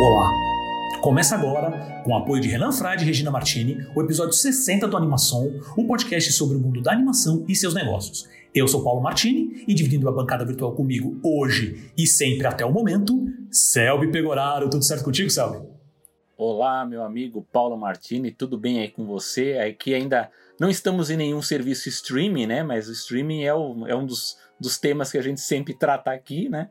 Olá! Começa agora, com o apoio de Renan Frade e Regina Martini, o episódio 60 do Animação, o podcast sobre o mundo da animação e seus negócios. Eu sou Paulo Martini e dividindo a bancada virtual comigo hoje e sempre até o momento, Selby Pegoraro. Tudo certo contigo, Selby? Olá, meu amigo Paulo Martini, tudo bem aí com você? Aqui ainda não estamos em nenhum serviço streaming, né? Mas o streaming é, o, é um dos, dos temas que a gente sempre trata aqui, né?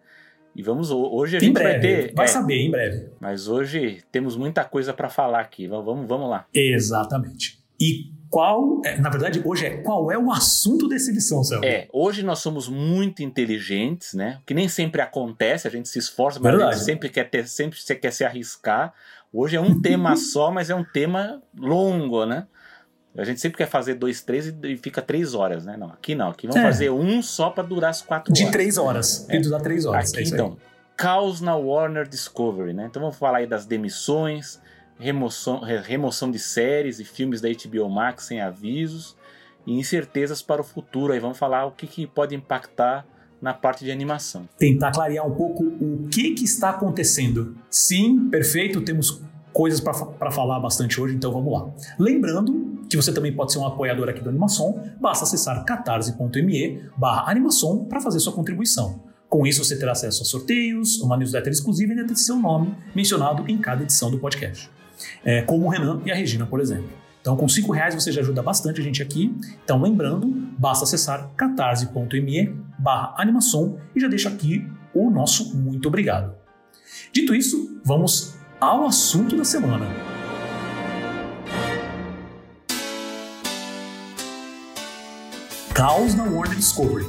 E vamos hoje a gente breve, vai ter. Vai é, saber em breve. Mas hoje temos muita coisa para falar aqui. Vamos, vamos lá. Exatamente. E qual, é, na verdade, hoje é qual é o assunto dessa edição, Céu? É, hoje nós somos muito inteligentes, né? O que nem sempre acontece, a gente se esforça, mas verdade. a gente sempre quer ter, sempre quer se arriscar. Hoje é um tema só, mas é um tema longo, né? A gente sempre quer fazer dois, três e fica três horas, né? Não, aqui não. Aqui vamos é. fazer um só para durar as quatro De horas. De três horas. É. E durar três horas. Aqui, é então, caos na Warner Discovery, né? Então vamos falar aí das demissões, remoção, remoção de séries e filmes da HBO Max sem avisos e incertezas para o futuro. Aí vamos falar o que, que pode impactar na parte de animação. Tentar clarear um pouco o que, que está acontecendo. Sim, perfeito, temos coisas para falar bastante hoje, então vamos lá. Lembrando que você também pode ser um apoiador aqui do Animação, basta acessar catarse.me barra animação para fazer sua contribuição. Com isso você terá acesso a sorteios, uma newsletter exclusiva e ainda seu nome mencionado em cada edição do podcast. É, como o Renan e a Regina, por exemplo. Então, com cinco reais você já ajuda bastante a gente aqui. Então, lembrando, basta acessar catarse.me barra animação e já deixa aqui o nosso muito obrigado. Dito isso, vamos ao assunto da semana. Caos na Warner Discovery.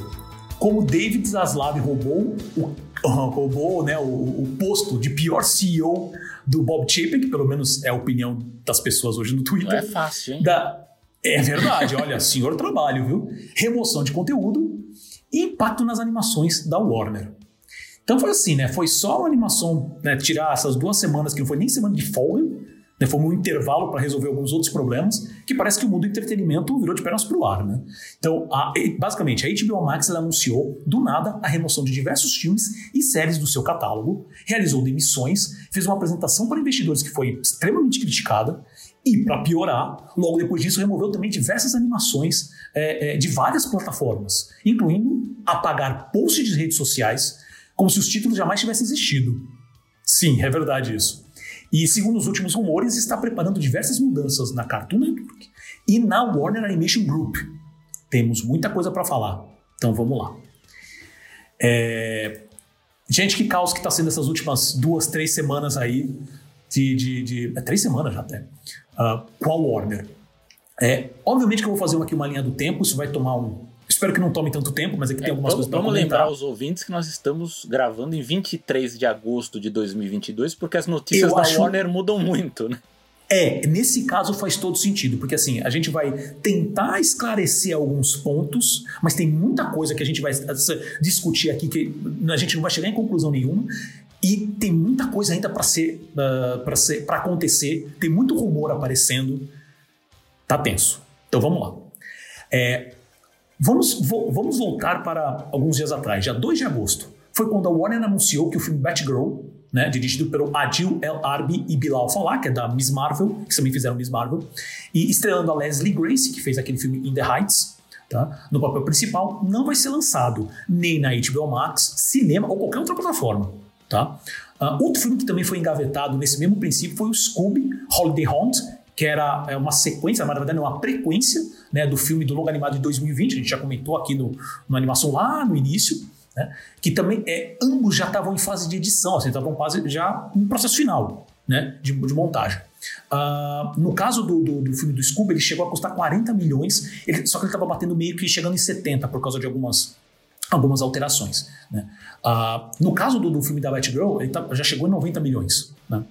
Como David Zaslav roubou o, roubou, né, o, o, posto de pior CEO do Bob Chapek, pelo menos é a opinião das pessoas hoje no Twitter. Não é fácil, hein? Da, é verdade, olha, senhor trabalho, viu? Remoção de conteúdo e impacto nas animações da Warner. Então foi assim, né? Foi só uma animação, né, tirar essas duas semanas, que não foi nem semana de folga, né, foi um intervalo para resolver alguns outros problemas, que parece que o mundo do entretenimento virou de pernas para o ar. Né? Então, a, basicamente, a HBO Max anunciou do nada a remoção de diversos filmes e séries do seu catálogo, realizou demissões, fez uma apresentação para investidores que foi extremamente criticada, e, para piorar, logo depois disso, removeu também diversas animações é, é, de várias plataformas, incluindo apagar posts de redes sociais, como se os títulos jamais tivessem existido. Sim, é verdade isso. E segundo os últimos rumores, está preparando diversas mudanças na Cartoon Network e na Warner Animation Group. Temos muita coisa para falar, então vamos lá. É... Gente, que caos que está sendo essas últimas duas, três semanas aí de, de, de... É, três semanas já até uh, com a Warner. É, obviamente que eu vou fazer aqui uma linha do tempo, isso vai tomar um, Espero que não tome tanto tempo, mas aqui é tem algumas vamos, coisas para Vamos lembrar aos ouvintes que nós estamos gravando em 23 de agosto de 2022, porque as notícias Eu da acho... Warner mudam muito, né? É, nesse caso faz todo sentido, porque assim, a gente vai tentar esclarecer alguns pontos, mas tem muita coisa que a gente vai discutir aqui que a gente não vai chegar em conclusão nenhuma. E tem muita coisa ainda para ser, uh, para ser, para acontecer. Tem muito rumor aparecendo. Tá tenso. Então vamos lá. É, Vamos, vo, vamos voltar para alguns dias atrás, dia 2 de agosto. Foi quando a Warner anunciou que o filme Batgirl, né, dirigido pelo Adil El Arbi e Bilal Fallah, que é da Miss Marvel, que também fizeram Miss Marvel, e estrelando a Leslie Grace, que fez aquele filme In the Heights, tá, no papel principal, não vai ser lançado nem na HBO Max, cinema ou qualquer outra plataforma. Tá? Uh, outro filme que também foi engavetado nesse mesmo princípio foi o Scooby Holiday Hunt, que era é uma sequência, na verdade, uma frequência né, do filme do longo animado de 2020, a gente já comentou aqui no, no animação lá no início, né, que também é, ambos já estavam em fase de edição, assim, estavam quase já em processo final né, de, de montagem. Uh, no caso do, do, do, filme do Scooby, ele chegou a custar 40 milhões, ele, só que ele estava batendo meio que chegando em 70 por causa de algumas, algumas alterações. Né? Uh, no caso do, do filme da Batgirl, ele tá, já chegou em 90 milhões. Né?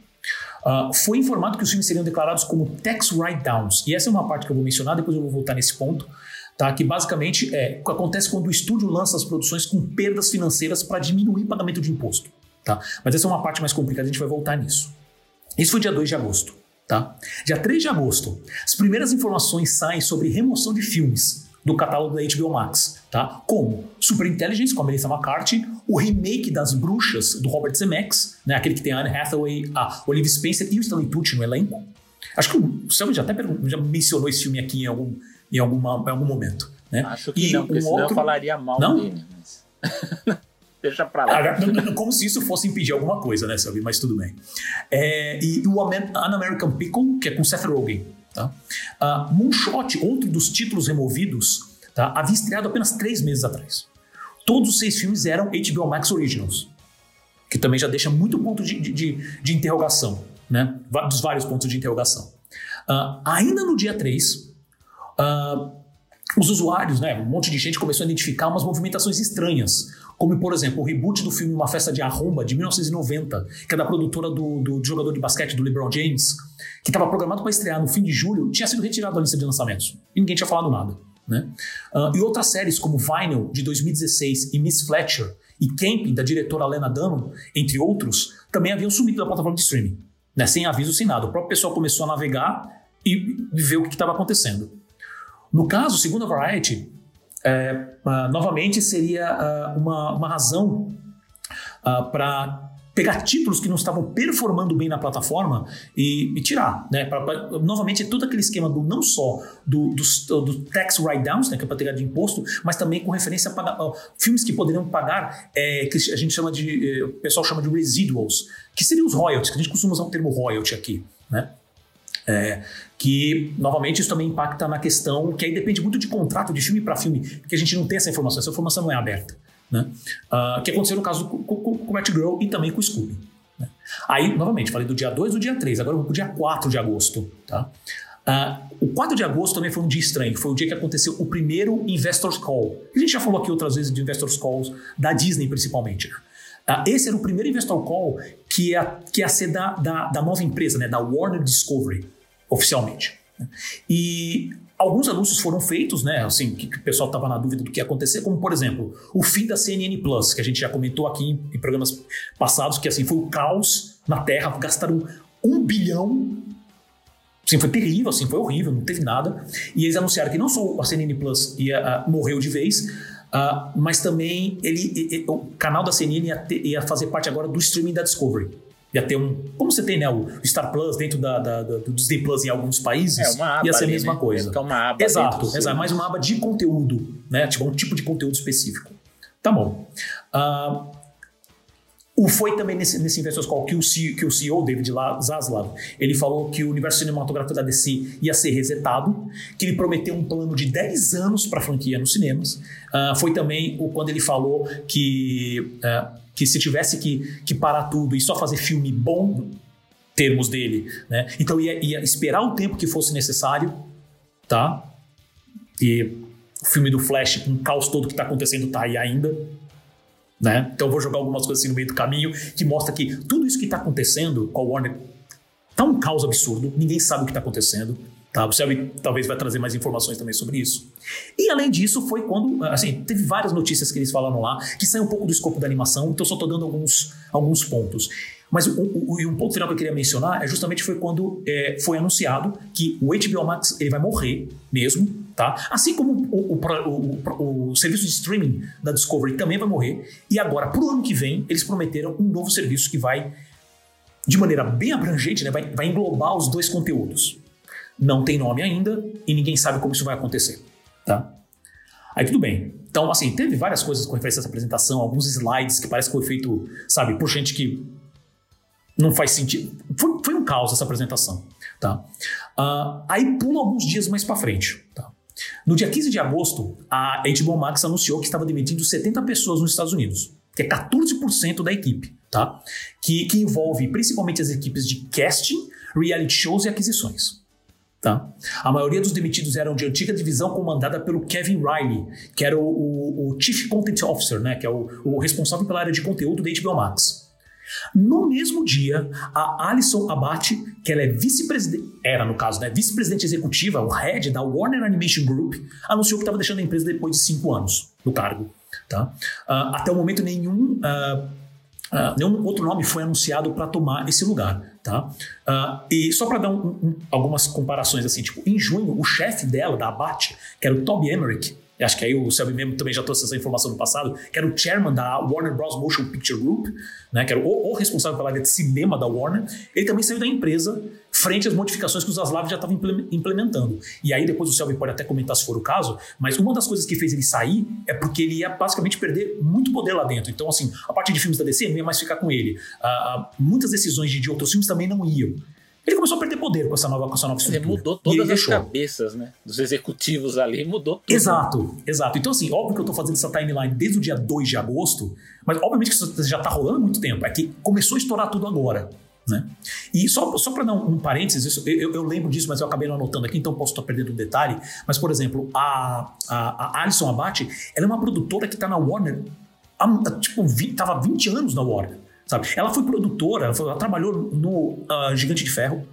Uh, foi informado que os filmes seriam declarados como tax write-downs. E essa é uma parte que eu vou mencionar, depois eu vou voltar nesse ponto. Tá? Que basicamente é o que acontece quando o estúdio lança as produções com perdas financeiras para diminuir o pagamento de imposto. Tá? Mas essa é uma parte mais complicada, a gente vai voltar nisso. Isso foi dia 2 de agosto. Tá? Dia 3 de agosto, as primeiras informações saem sobre remoção de filmes, do catálogo da HBO Max, tá? Como Super Intelligence, com a Melissa McCarthy, o remake das Bruxas, do Robert Zemeckis, né? Aquele que tem a Anne Hathaway, a Olivia Spencer e o Stanley Tucci no elenco. Acho que o Selma já até já mencionou esse filme aqui em algum, em alguma, em algum momento, né? Acho que e não, porque um senão outro... eu falaria mal não? dele. Mas... Deixa pra lá. Ah, como se isso fosse impedir alguma coisa, né, Selby? Mas tudo bem. É, e o An American Pickle, que é com Seth Rogen, Tá? Uh, Moonshot, outro dos títulos removidos, tá? havia estreado apenas três meses atrás. Todos os seis filmes eram HBO Max Originals, que também já deixa muito ponto de, de, de interrogação, né? dos vários pontos de interrogação. Uh, ainda no dia 3, uh, ah, os usuários, né, um monte de gente começou a identificar umas movimentações estranhas como, por exemplo, o reboot do filme Uma Festa de Arromba, de 1990, que é da produtora do, do jogador de basquete do LeBron James, que estava programado para estrear no fim de julho, tinha sido retirado da lista de lançamentos. E ninguém tinha falado nada. Né? Uh, e outras séries como Vinyl, de 2016, e Miss Fletcher, e Camping, da diretora Lena Dunham, entre outros, também haviam sumido da plataforma de streaming. Né? Sem aviso, sem nada. O próprio pessoal começou a navegar e ver o que estava acontecendo. No caso, segundo a Variety, é, uh, novamente seria uh, uma, uma razão uh, para pegar títulos que não estavam performando bem na plataforma e, e tirar, né? Pra, pra, novamente, é todo aquele esquema do não só do, do, do tax write-downs, né, que é para pegar de imposto, mas também com referência a pagar, filmes que poderiam pagar, é, que a gente chama de, é, o pessoal chama de residuals, que seriam os royalties, que a gente costuma usar o termo royalty aqui, né? É, que, novamente, isso também impacta na questão que aí depende muito de contrato de filme para filme, porque a gente não tem essa informação, essa informação não é aberta. Né? Uh, que aconteceu no caso com, com, com Matt Girl e também com o Scooby. Né? Aí, novamente, falei do dia 2 e do dia 3, agora vou pro dia 4 de agosto. Tá? Uh, o 4 de agosto também foi um dia estranho, foi o dia que aconteceu o primeiro Investors Call. A gente já falou aqui outras vezes de Investors Calls, da Disney principalmente. Uh, esse era o primeiro Investor Call que ia, que ia ser da, da, da nova empresa, né, da Warner Discovery, oficialmente. E alguns anúncios foram feitos, né, assim, que, o pessoal estava na dúvida do que ia acontecer, como, por exemplo, o fim da CNN Plus, que a gente já comentou aqui em, em programas passados, que assim, foi o caos na Terra, gastaram um bilhão Assim, foi terrível, assim, foi horrível, não teve nada. E eles anunciaram que não só a CNN Plus ia, uh, morreu de vez, Uh, mas também ele, ele, o canal da CNN ia, ter, ia, fazer parte agora do streaming da Discovery. Ia ter um. Como você tem, né? O Star Plus dentro da, da, da do Disney Plus em alguns países. É, uma aba ia ser a mesma né? coisa. É uma aba exato, exato. Mais uma aba de conteúdo, né? Tipo, um tipo de conteúdo específico. Tá bom. Uh, o foi também nesse, nesse Investors Call que o, CEO, que o CEO, David Zaslav, ele falou que o universo cinematográfico da DC ia ser resetado, que ele prometeu um plano de 10 anos para a franquia nos cinemas. Uh, foi também o, quando ele falou que, uh, que se tivesse que, que parar tudo e só fazer filme bom, termos dele, né? Então ia, ia esperar o tempo que fosse necessário, tá? E o filme do Flash, com o caos todo que está acontecendo, tá aí ainda. Né? Então eu vou jogar algumas coisas assim no meio do caminho que mostra que tudo isso que está acontecendo com a Warner tá um caos absurdo, ninguém sabe o que está acontecendo. Tá? O Selby talvez vai trazer mais informações também sobre isso. E além disso, foi quando. Assim, teve várias notícias que eles falaram lá que saem um pouco do escopo da animação, então só estou dando alguns, alguns pontos. Mas o, o, o, um ponto final que eu queria mencionar é justamente foi quando é, foi anunciado que o HBO Max ele vai morrer mesmo, tá? Assim como o, o, o, serviço de streaming da Discovery também vai morrer. E agora, para o ano que vem, eles prometeram um novo serviço que vai, de maneira bem abrangente, né, vai, vai englobar os dois conteúdos. Não tem nome ainda e ninguém sabe como isso vai acontecer, tá? Aí tudo bem. Então, assim, teve várias coisas com referência a essa apresentação, alguns slides que parece que foi feito, sabe, por gente que não faz sentido. Foi, foi um caos essa apresentação, tá? Uh, aí pula alguns dias mais para frente, tá? No dia 15 de agosto, a HBO Max anunciou que estava demitindo 70 pessoas nos Estados Unidos, que é 14% da equipe, tá? Que, que envolve principalmente as equipes de casting, reality shows e aquisições. Tá? A maioria dos demitidos eram de antiga divisão comandada pelo Kevin Riley, que era o, o, o Chief Content Officer, né? que é o, o responsável pela área de conteúdo da HBO Max. No mesmo dia, a Alison Abate, que ela é vice-presidente, era no caso, né, vice-presidente executiva, o head da Warner Animation Group, anunciou que estava deixando a empresa depois de cinco anos no cargo. Tá? Uh, até o momento, nenhum uh, Uh, nenhum outro nome foi anunciado para tomar esse lugar, tá? E só para dar um, um, algumas comparações assim, tipo, em junho o chefe dela da Abate, que era o Toby Emmerich, acho que aí o Selby mesmo também já trouxe essa informação no passado, que era o chairman da Warner Bros. Motion Picture Group, né, que era o, o responsável pela área de cinema da Warner, ele também saiu da empresa frente às modificações que os Zaslav já estavam implementando. E aí depois o Selby pode até comentar se for o caso, mas uma das coisas que fez ele sair é porque ele ia basicamente perder muito poder lá dentro. Então, assim, a parte de filmes da DC não ia mais ficar com ele. Uh, muitas decisões de, de outros filmes também não iam. Ele começou a perder poder com essa nova, com essa nova estrutura. Ele mudou todas ele as deixou. cabeças, né? Dos executivos ali, mudou tudo. Exato, exato. Então, assim, óbvio que eu tô fazendo essa timeline desde o dia 2 de agosto, mas obviamente que isso já tá rolando há muito tempo. É que começou a estourar tudo agora. Né? E só, só para dar um, um parênteses, isso, eu, eu, lembro disso, mas eu acabei não anotando aqui, então posso estar perdendo o um detalhe. Mas, por exemplo, a, a, a Alison Abate, ela é uma produtora que está na Warner há, tipo, vi, tava 20 anos na Warner. Sabe? Ela foi produtora, ela, foi, ela trabalhou no uh, Gigante de Ferro,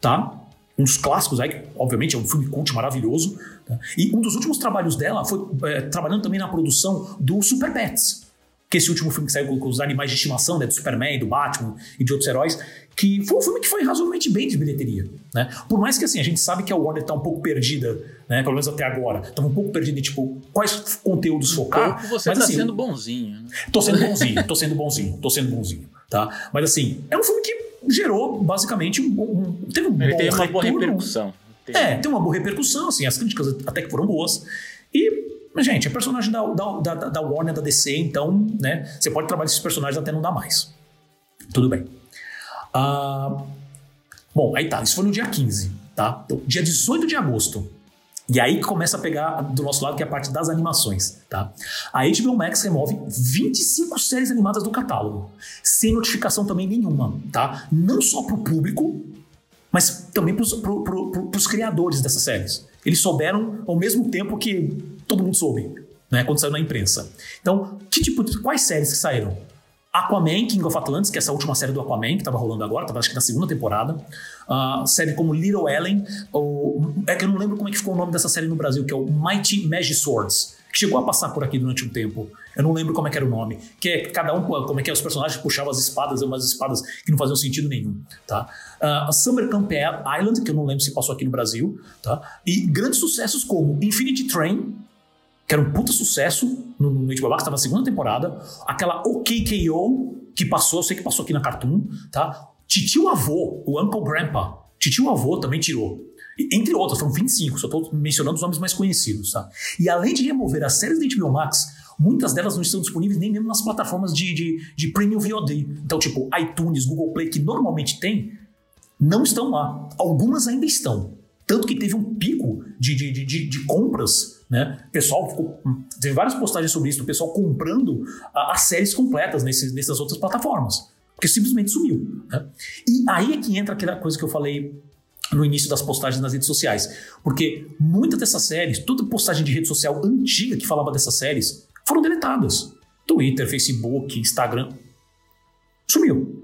tá? Um dos clássicos aí, que obviamente é um filme conte maravilhoso. Tá? E um dos últimos trabalhos dela foi é, trabalhando também na produção do Super Pets, que esse último filme que saiu com os animais de estimação, né, do Superman, do Batman e de outros heróis, que foi um filme que foi razoavelmente bem de bilheteria, né? Por mais que assim, a gente sabe que a Warner tá um pouco perdida, né, pelo menos até agora, tá um pouco perdida em tipo quais conteúdos focar. Pouco você mas, tá assim, sendo bonzinho. Né? Tô sendo bonzinho, tô sendo bonzinho, tô sendo bonzinho, tá? Mas assim, é um filme que gerou basicamente um, um teve um Ele bom teve uma boa repercussão. É, tem uma boa repercussão, assim, as críticas até que foram boas. E mas, gente, é personagem da, da, da, da Warner, da DC, então, né? Você pode trabalhar esses personagens até não dar mais. Tudo bem. Uh, bom, aí tá, isso foi no dia 15, tá? Então, dia 18 de agosto. E aí que começa a pegar do nosso lado, que é a parte das animações, tá? A HBO Max remove 25 séries animadas do catálogo, sem notificação também nenhuma, tá? Não só pro público, mas também pros, pro, pro, pros criadores dessas séries. Eles souberam ao mesmo tempo que todo mundo soube, né? Quando saiu na imprensa. Então, que tipo quais séries que saíram? Aquaman, King of Atlantis, que é essa última série do Aquaman, que estava rolando agora, estava acho que na segunda temporada. Uh, série como Little Ellen, ou, é que eu não lembro como é que ficou o nome dessa série no Brasil, que é o Mighty Magic Swords, que chegou a passar por aqui durante um tempo. Eu não lembro como é que era o nome. Que é cada um, como é que é, os personagens puxavam as espadas, umas espadas que não faziam sentido nenhum, tá? Uh, Summer Camp Island, que eu não lembro se passou aqui no Brasil, tá? E grandes sucessos como Infinity Train, que era um puta sucesso no, no HBO Max, estava na segunda temporada. Aquela OKKO, que passou, eu sei que passou aqui na Cartoon, tá? Titio Avô, o Uncle Grandpa, Titio Avô também tirou. Entre outras, foram 25, só estou mencionando os nomes mais conhecidos, tá? E além de remover as séries da HBO Max, muitas delas não estão disponíveis nem mesmo nas plataformas de, de, de Premium VOD. Então, tipo, iTunes, Google Play, que normalmente tem, não estão lá. Algumas ainda estão. Tanto que teve um pico de, de, de, de compras, né? Pessoal ficou. Teve várias postagens sobre isso, o pessoal comprando as séries completas nesses, nessas outras plataformas. Porque simplesmente sumiu. Né? E aí é que entra aquela coisa que eu falei no início das postagens nas redes sociais. Porque muitas dessas séries, toda postagem de rede social antiga que falava dessas séries, foram deletadas. Twitter, Facebook, Instagram. Sumiu.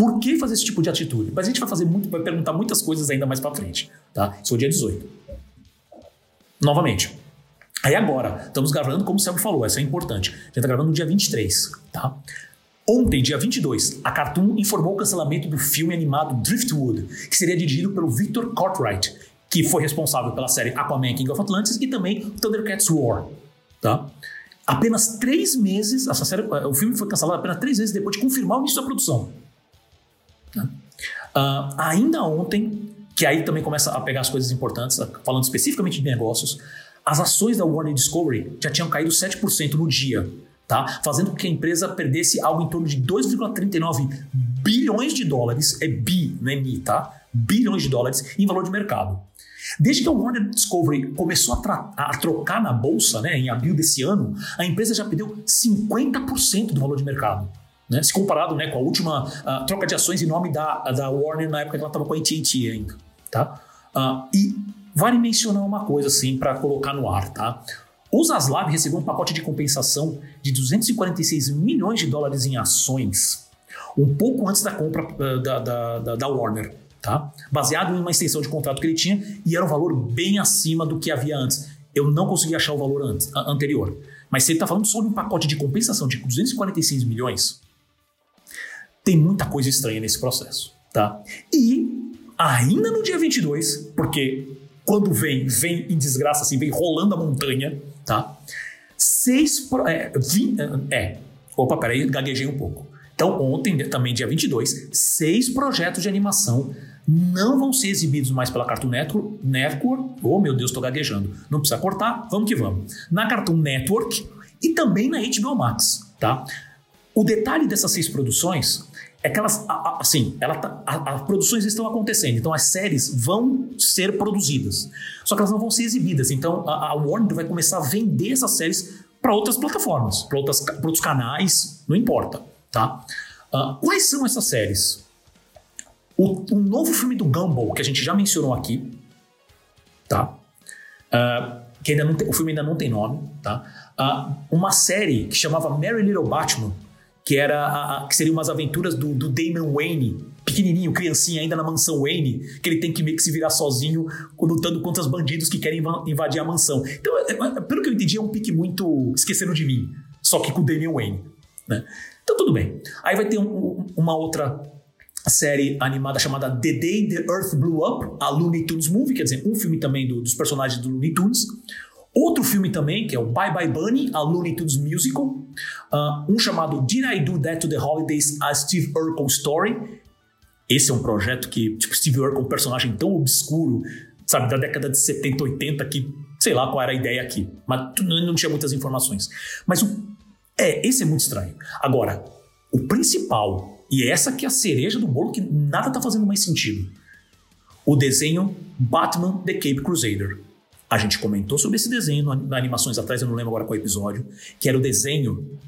Por que fazer esse tipo de atitude? Mas a gente vai fazer muito, vai perguntar muitas coisas ainda mais para frente, tá? Isso é o dia 18. Novamente. Aí agora, estamos gravando, como o Selby falou, essa é importante. A gente está gravando no dia 23, tá? Ontem, dia 22, a Cartoon informou o cancelamento do filme animado Driftwood, que seria dirigido pelo Victor Cartwright, que foi responsável pela série Aquaman King of Atlantis e também Thundercats War, tá? Apenas três meses, essa série, o filme foi cancelado apenas três meses depois de confirmar o início da produção. Uh, ainda ontem, que aí também começa a pegar as coisas importantes, falando especificamente de negócios, as ações da Warner Discovery já tinham caído 7% no dia, tá? Fazendo com que a empresa perdesse algo em torno de 2,39 bilhões de dólares, é bi, não é mi, tá? Bilhões de dólares em valor de mercado. Desde que a Warner Discovery começou a, a, trocar na bolsa, né, em abril desse ano, a empresa já perdeu 50% do valor de mercado. Né? Se comparado né, com a última uh, troca de ações em nome da, da Warner na época que ela estava com a AT&T ainda. Tá? Uh, e vale mencionar uma coisa assim para colocar no ar. Tá? O Zaslav recebeu um pacote de compensação de 246 milhões de dólares em ações um pouco antes da compra uh, da, da, da, Warner. Tá? Baseado em uma extensão de contrato que ele tinha e era um valor bem acima do que havia antes. Eu não consegui achar o valor antes, anterior. Mas se ele está falando de um pacote de compensação de 246 milhões, tem muita coisa estranha nesse processo, tá? E ainda no dia 22, porque quando vem, vem em desgraça, assim, vem rolando a montanha, tá? Seis. Pro, é, vi, é. Opa, peraí, gaguejei um pouco. Então, ontem, também dia 22, seis projetos de animação não vão ser exibidos mais pela Cartoon Network. Network oh, meu Deus, estou gaguejando. Não precisa cortar, vamos que vamos. Na Cartoon Network e também na HBO Max, tá? O detalhe dessas seis produções é que elas, assim, ela tá, as produções estão acontecendo, então as séries vão ser produzidas, só que elas não vão ser exibidas. Então a, a Warner vai começar a vender essas séries para outras plataformas, para outros canais, não importa, tá? Uh, quais são essas séries? O, o, novo filme do Gumball, que a gente já mencionou aqui, tá? Uh, que ainda não tem, o filme ainda não tem nome, tá? Uh, uma série que chamava Mary Little Batman, que era a, que seriam umas aventuras do, do Damon Wayne, pequenininho, criancinha ainda na mansão Wayne, que ele tem que meio que se virar sozinho lutando contra os bandidos que querem invadir a mansão. Então, é, é, pelo que eu entendi, é um pique muito esquecendo de mim, só que com o Damon Wayne, né? Então tudo bem. Aí vai ter um, uma outra série animada chamada The Day the Earth Blew Up, a Looney Tunes Movie, quer dizer, um filme também do, dos personagens do Looney Tunes. Outro filme também, que é o Bye Bye Bunny, a Looney Tunes Musical. Uh, um chamado Did I Do That to the Holidays, a Steve Urkel Story. Esse é um projeto que, tipo, Steve Urkel, um personagem tão obscuro, sabe, da década de 70, 80, que sei lá qual era a ideia aqui. Mas não tinha muitas informações. Mas o, é, esse é muito estranho. Agora, o principal, e é essa que é a cereja do bolo, que nada tá fazendo mais sentido. O desenho Batman The Cape Crusader. A gente comentou sobre esse desenho na animações atrás, eu não lembro agora qual episódio, que era o desenho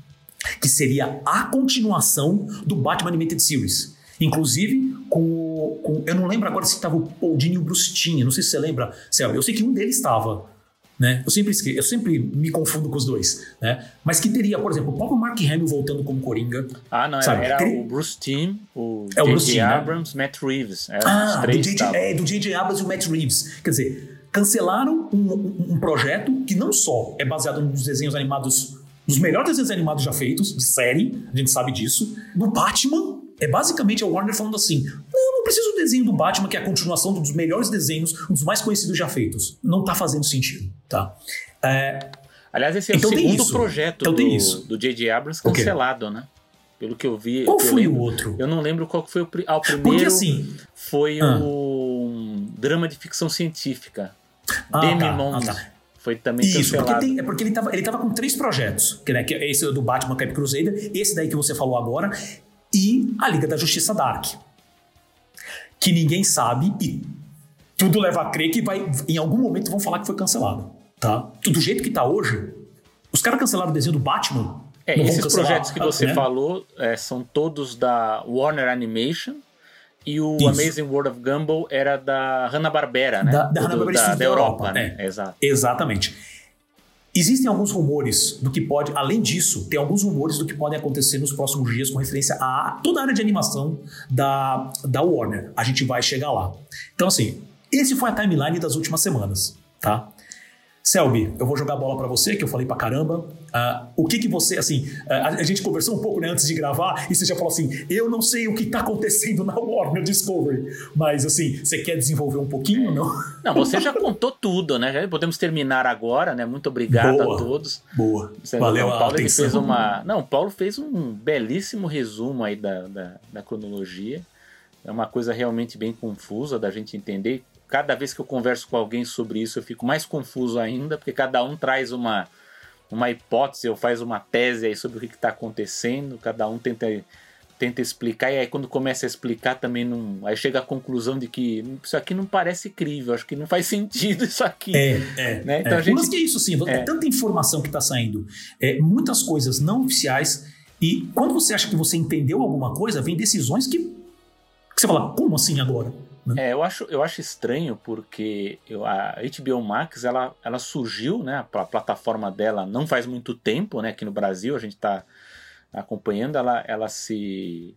que seria a continuação do Batman Animated Series. Inclusive, com, com eu não lembro agora se estava o Paul Dini e o Timm, não sei se você lembra, Céu. Eu sei que um deles estava, né? Eu sempre esqueço, eu sempre me confundo com os dois, né? Mas que teria, por exemplo, o próprio Mark Hamill voltando como Coringa. Ah, não, sabe? era Teria... o Bruce Timm, o é J.J. Né? Abrams, Matt Reeves. ah, do J.J. É, do J.J. Abrams e o Matt Reeves. Quer dizer, cancelaram um, um, um, projeto que não só é baseado nos desenhos animados, nos melhores desenhos animados já feitos, de série, a gente sabe disso. No Batman, é basicamente a Warner falando assim: não, não preciso do desenho do Batman, que é a continuação dos melhores desenhos, um dos mais conhecidos já feitos. Não tá fazendo sentido, tá? É... Aliás, esse é então o segundo projeto então do J.J. Abrams cancelado, né? Pelo que eu vi. Qual foi lembro, o outro? Eu não lembro qual foi o, ah, o primeiro. Porque assim. Foi ah. o drama de ficção científica. Ah, Demi tá, ah, tá. Foi também Isso, porque tem, é porque ele estava ele tava com três projetos, que, né, que é esse do Batman Cap Crusader, esse daí que você falou agora, e a Liga da Justiça Dark. Que ninguém sabe e tudo leva a crer que vai, em algum momento vão falar que foi cancelado, tá? Do jeito que tá hoje, os caras cancelaram o desenho do Batman. É, esses projetos que você né? falou é, são todos da Warner Animation, e o Isso. Amazing World of Gumball era da Hanna-Barbera, né? Da, da Hanna-Barbera da, da, Europa, Europa né? É. Exato. Exatamente. Existem alguns rumores do que pode, além disso, tem alguns rumores do que podem acontecer nos próximos dias com referência a toda a área de animação da, da Warner. A gente vai chegar lá. Então, assim, esse foi a timeline das últimas semanas, tá? Selby, eu vou jogar a bola para você, que eu falei pra caramba. Uh, o que que você, assim, uh, a, gente conversou um pouco né, antes de gravar e você já falou assim: eu não sei o que tá acontecendo na Warner Discovery, mas assim, você quer desenvolver um pouquinho ou não? Não, você já contou tudo, né? Já podemos terminar agora, né? Muito obrigado boa, a todos. Boa. Você Valeu, não, Paulo, ele fez uma. Não, o Paulo fez um belíssimo resumo aí da, da, da cronologia. É uma coisa realmente bem confusa da gente entender cada vez que eu converso com alguém sobre isso, eu fico mais confuso ainda, porque cada um traz uma, uma hipótese ou faz uma tese aí sobre o que está acontecendo, cada um tenta, tenta explicar, e aí quando começa a explicar também não. Aí chega à conclusão de que isso aqui não parece crível, acho que não faz sentido isso aqui. É, é. Né? Então, é. A gente, Mas que é isso, sim, é. é tanta informação que está saindo, é, muitas coisas não oficiais, e quando você acha que você entendeu alguma coisa, vem decisões que, que você fala, como assim agora? Né? É, eu acho, eu acho estranho porque eu, a HBO Max ela, ela surgiu, né? A plataforma dela não faz muito tempo, né? Aqui no Brasil a gente está acompanhando, ela, ela se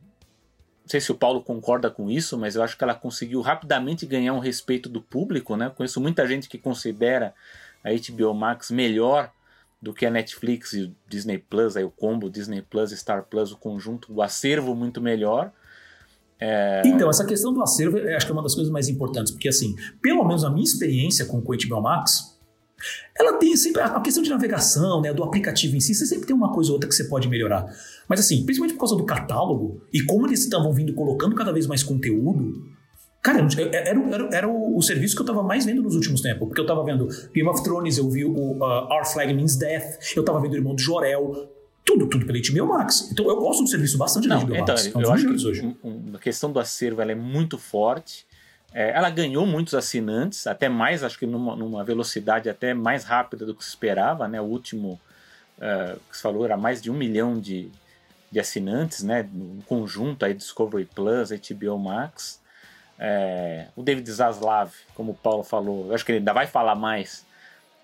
não sei se o Paulo concorda com isso, mas eu acho que ela conseguiu rapidamente ganhar um respeito do público, né? Conheço muita gente que considera a HBO Max melhor do que a Netflix e o Disney Plus, aí o combo Disney Plus Star Plus, o conjunto, o acervo muito melhor. É... Então, essa questão do acervo, acho que é uma das coisas mais importantes, porque assim, pelo menos a minha experiência com o HBO Max, ela tem sempre a questão de navegação, né, do aplicativo em si, você sempre tem uma coisa ou outra que você pode melhorar. Mas assim, principalmente por causa do catálogo e como eles estavam vindo colocando cada vez mais conteúdo, Cara, era, era, era o, o, serviço que eu tava mais vendo nos últimos tempos. Porque eu tava vendo Game of Thrones, eu vi o uh, Our Flag Means Death, eu tava vendo o Irmão de Jorel. Tudo, tudo pela HBO Max. Então eu gosto do serviço bastante da HBO então, Max. É um eu acho que hoje. a questão do acervo ela é muito forte. É, ela ganhou muitos assinantes, até mais, acho que numa, numa, velocidade até mais rápida do que se esperava. Né? O último uh, que se falou era mais de um milhão de, de assinantes, né? no conjunto aí Discovery Plus, HBO Max. É, o David Zaslav, como o Paulo falou, eu acho que ele ainda vai falar mais.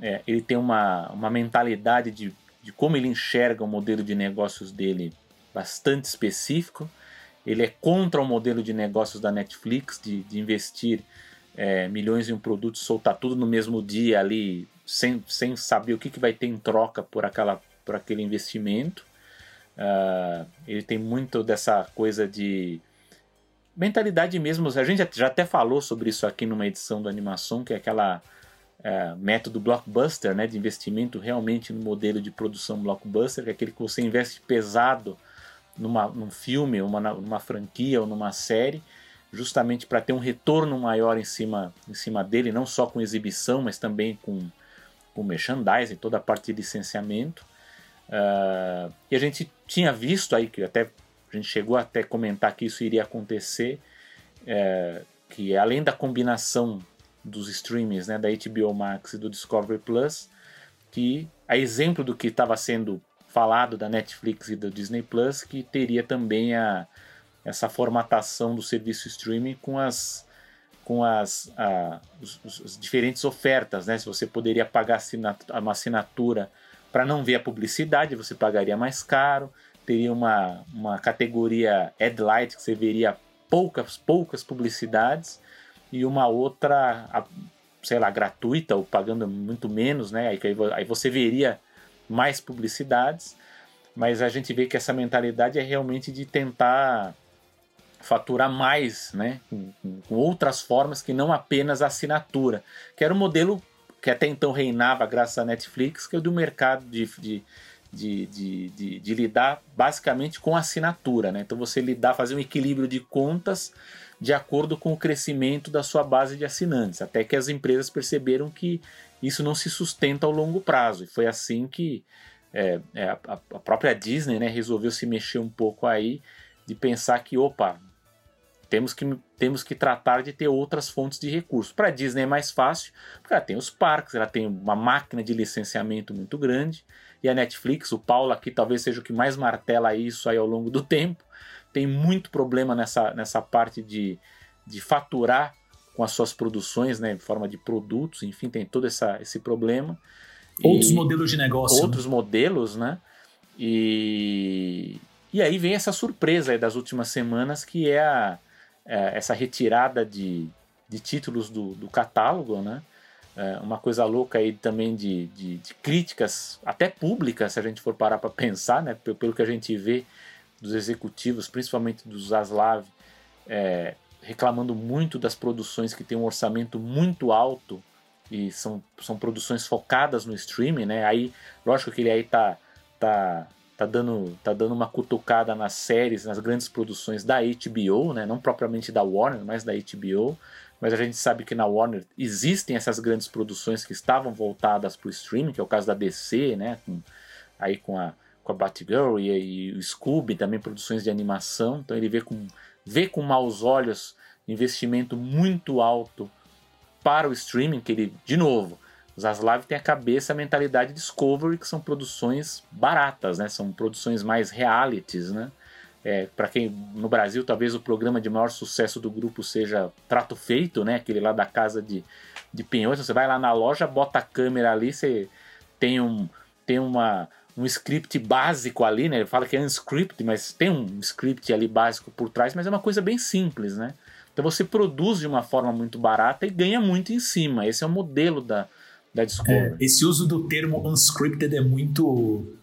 É, ele tem uma, uma mentalidade de, de como ele enxerga o modelo de negócios dele bastante específico. Ele é contra o modelo de negócios da Netflix de, de investir é, milhões em um produto, soltar tudo no mesmo dia ali, sem, sem saber o que, que vai ter em troca por, aquela, por aquele investimento. Uh, ele tem muito dessa coisa de mentalidade mesmo. A gente já até falou sobre isso aqui numa edição do Animação, que é aquela é, método blockbuster, né, de investimento realmente no modelo de produção blockbuster, que é aquele que você investe pesado numa, num filme, uma, numa franquia ou numa série, justamente para ter um retorno maior em cima, em cima dele, não só com exibição, mas também com, com merchandising, toda a parte de licenciamento. Uh, e a gente tinha visto aí, que até a gente chegou até comentar que isso iria acontecer, é, que além da combinação dos streamings, né, da HBO Max e do Discovery Plus, que a exemplo do que estava sendo falado da Netflix e do Disney Plus, que teria também a, essa formatação do serviço streaming com as com as, a, os, diferentes ofertas, né? Se você poderia pagar uma assinatura para não ver a publicidade, você pagaria mais caro teria uma, uma categoria Headlight, que você veria poucas, poucas publicidades, e uma outra, sei lá, gratuita ou pagando muito menos, né? Aí, aí você veria mais publicidades, mas a gente vê que essa mentalidade é realmente de tentar faturar mais, né? Com, com outras formas que não apenas a assinatura, que era o modelo que até então reinava graças à Netflix, que é o do mercado de, de de, de, de, de, lidar basicamente com assinatura. Né? Então você lidar, fazer um equilíbrio de contas de acordo com o crescimento da sua base de assinantes, até que as empresas perceberam que isso não se sustenta ao longo prazo. E foi assim que é, é, a, a, própria Disney né, resolveu se mexer um pouco aí, de pensar que, opa, temos que, temos que tratar de ter outras fontes de recursos. Para a Disney é mais fácil, porque ela tem os parques, ela tem uma máquina de licenciamento muito grande, e a Netflix, o Paulo aqui talvez seja o que mais martela isso aí ao longo do tempo, tem muito problema nessa, nessa parte de, de faturar com as suas produções, né, em forma de produtos, enfim, tem todo essa, esse problema. Outros e, modelos de negócio. Né? Outros né? modelos, né? E, e aí vem essa surpresa das últimas semanas, que é, a, é essa retirada de, de títulos do, do catálogo, né? é, uma coisa louca aí também de, de, de, críticas, até públicas, se a gente for parar para pensar, né, pelo, pelo, que a gente vê dos executivos, principalmente dos Zaslav, é, reclamando muito das produções que têm um orçamento muito alto e são, são produções focadas no streaming, né? Aí, lógico que ele aí tá, tá, tá, dando, tá dando uma cutucada nas séries, nas grandes produções da HBO, né? Não propriamente da Warner, mas da HBO mas a gente sabe que na Warner existem essas grandes produções que estavam voltadas para o streaming, que é o caso da DC, né? Com, aí com a, com a Batgirl e, e o Scooby, também produções de animação. Então ele vê com, vê com maus olhos investimento muito alto para o streaming, que ele, de novo, os Aslav tem a cabeça, a mentalidade Discovery, que são produções baratas, né? São produções mais realities, né? É, para quem no Brasil talvez o programa de maior sucesso do grupo seja Trato Feito, né? Aquele lá da casa de, de Penhões. Você vai lá na loja, bota a câmera ali, você tem um tem uma um script básico ali, né? Ele fala que é unscript, mas tem um script ali básico por trás, mas é uma coisa bem simples, né? Então você produz de uma forma muito barata e ganha muito em cima. Esse é o modelo da, da Discovery. É, esse uso do termo unscripted é muito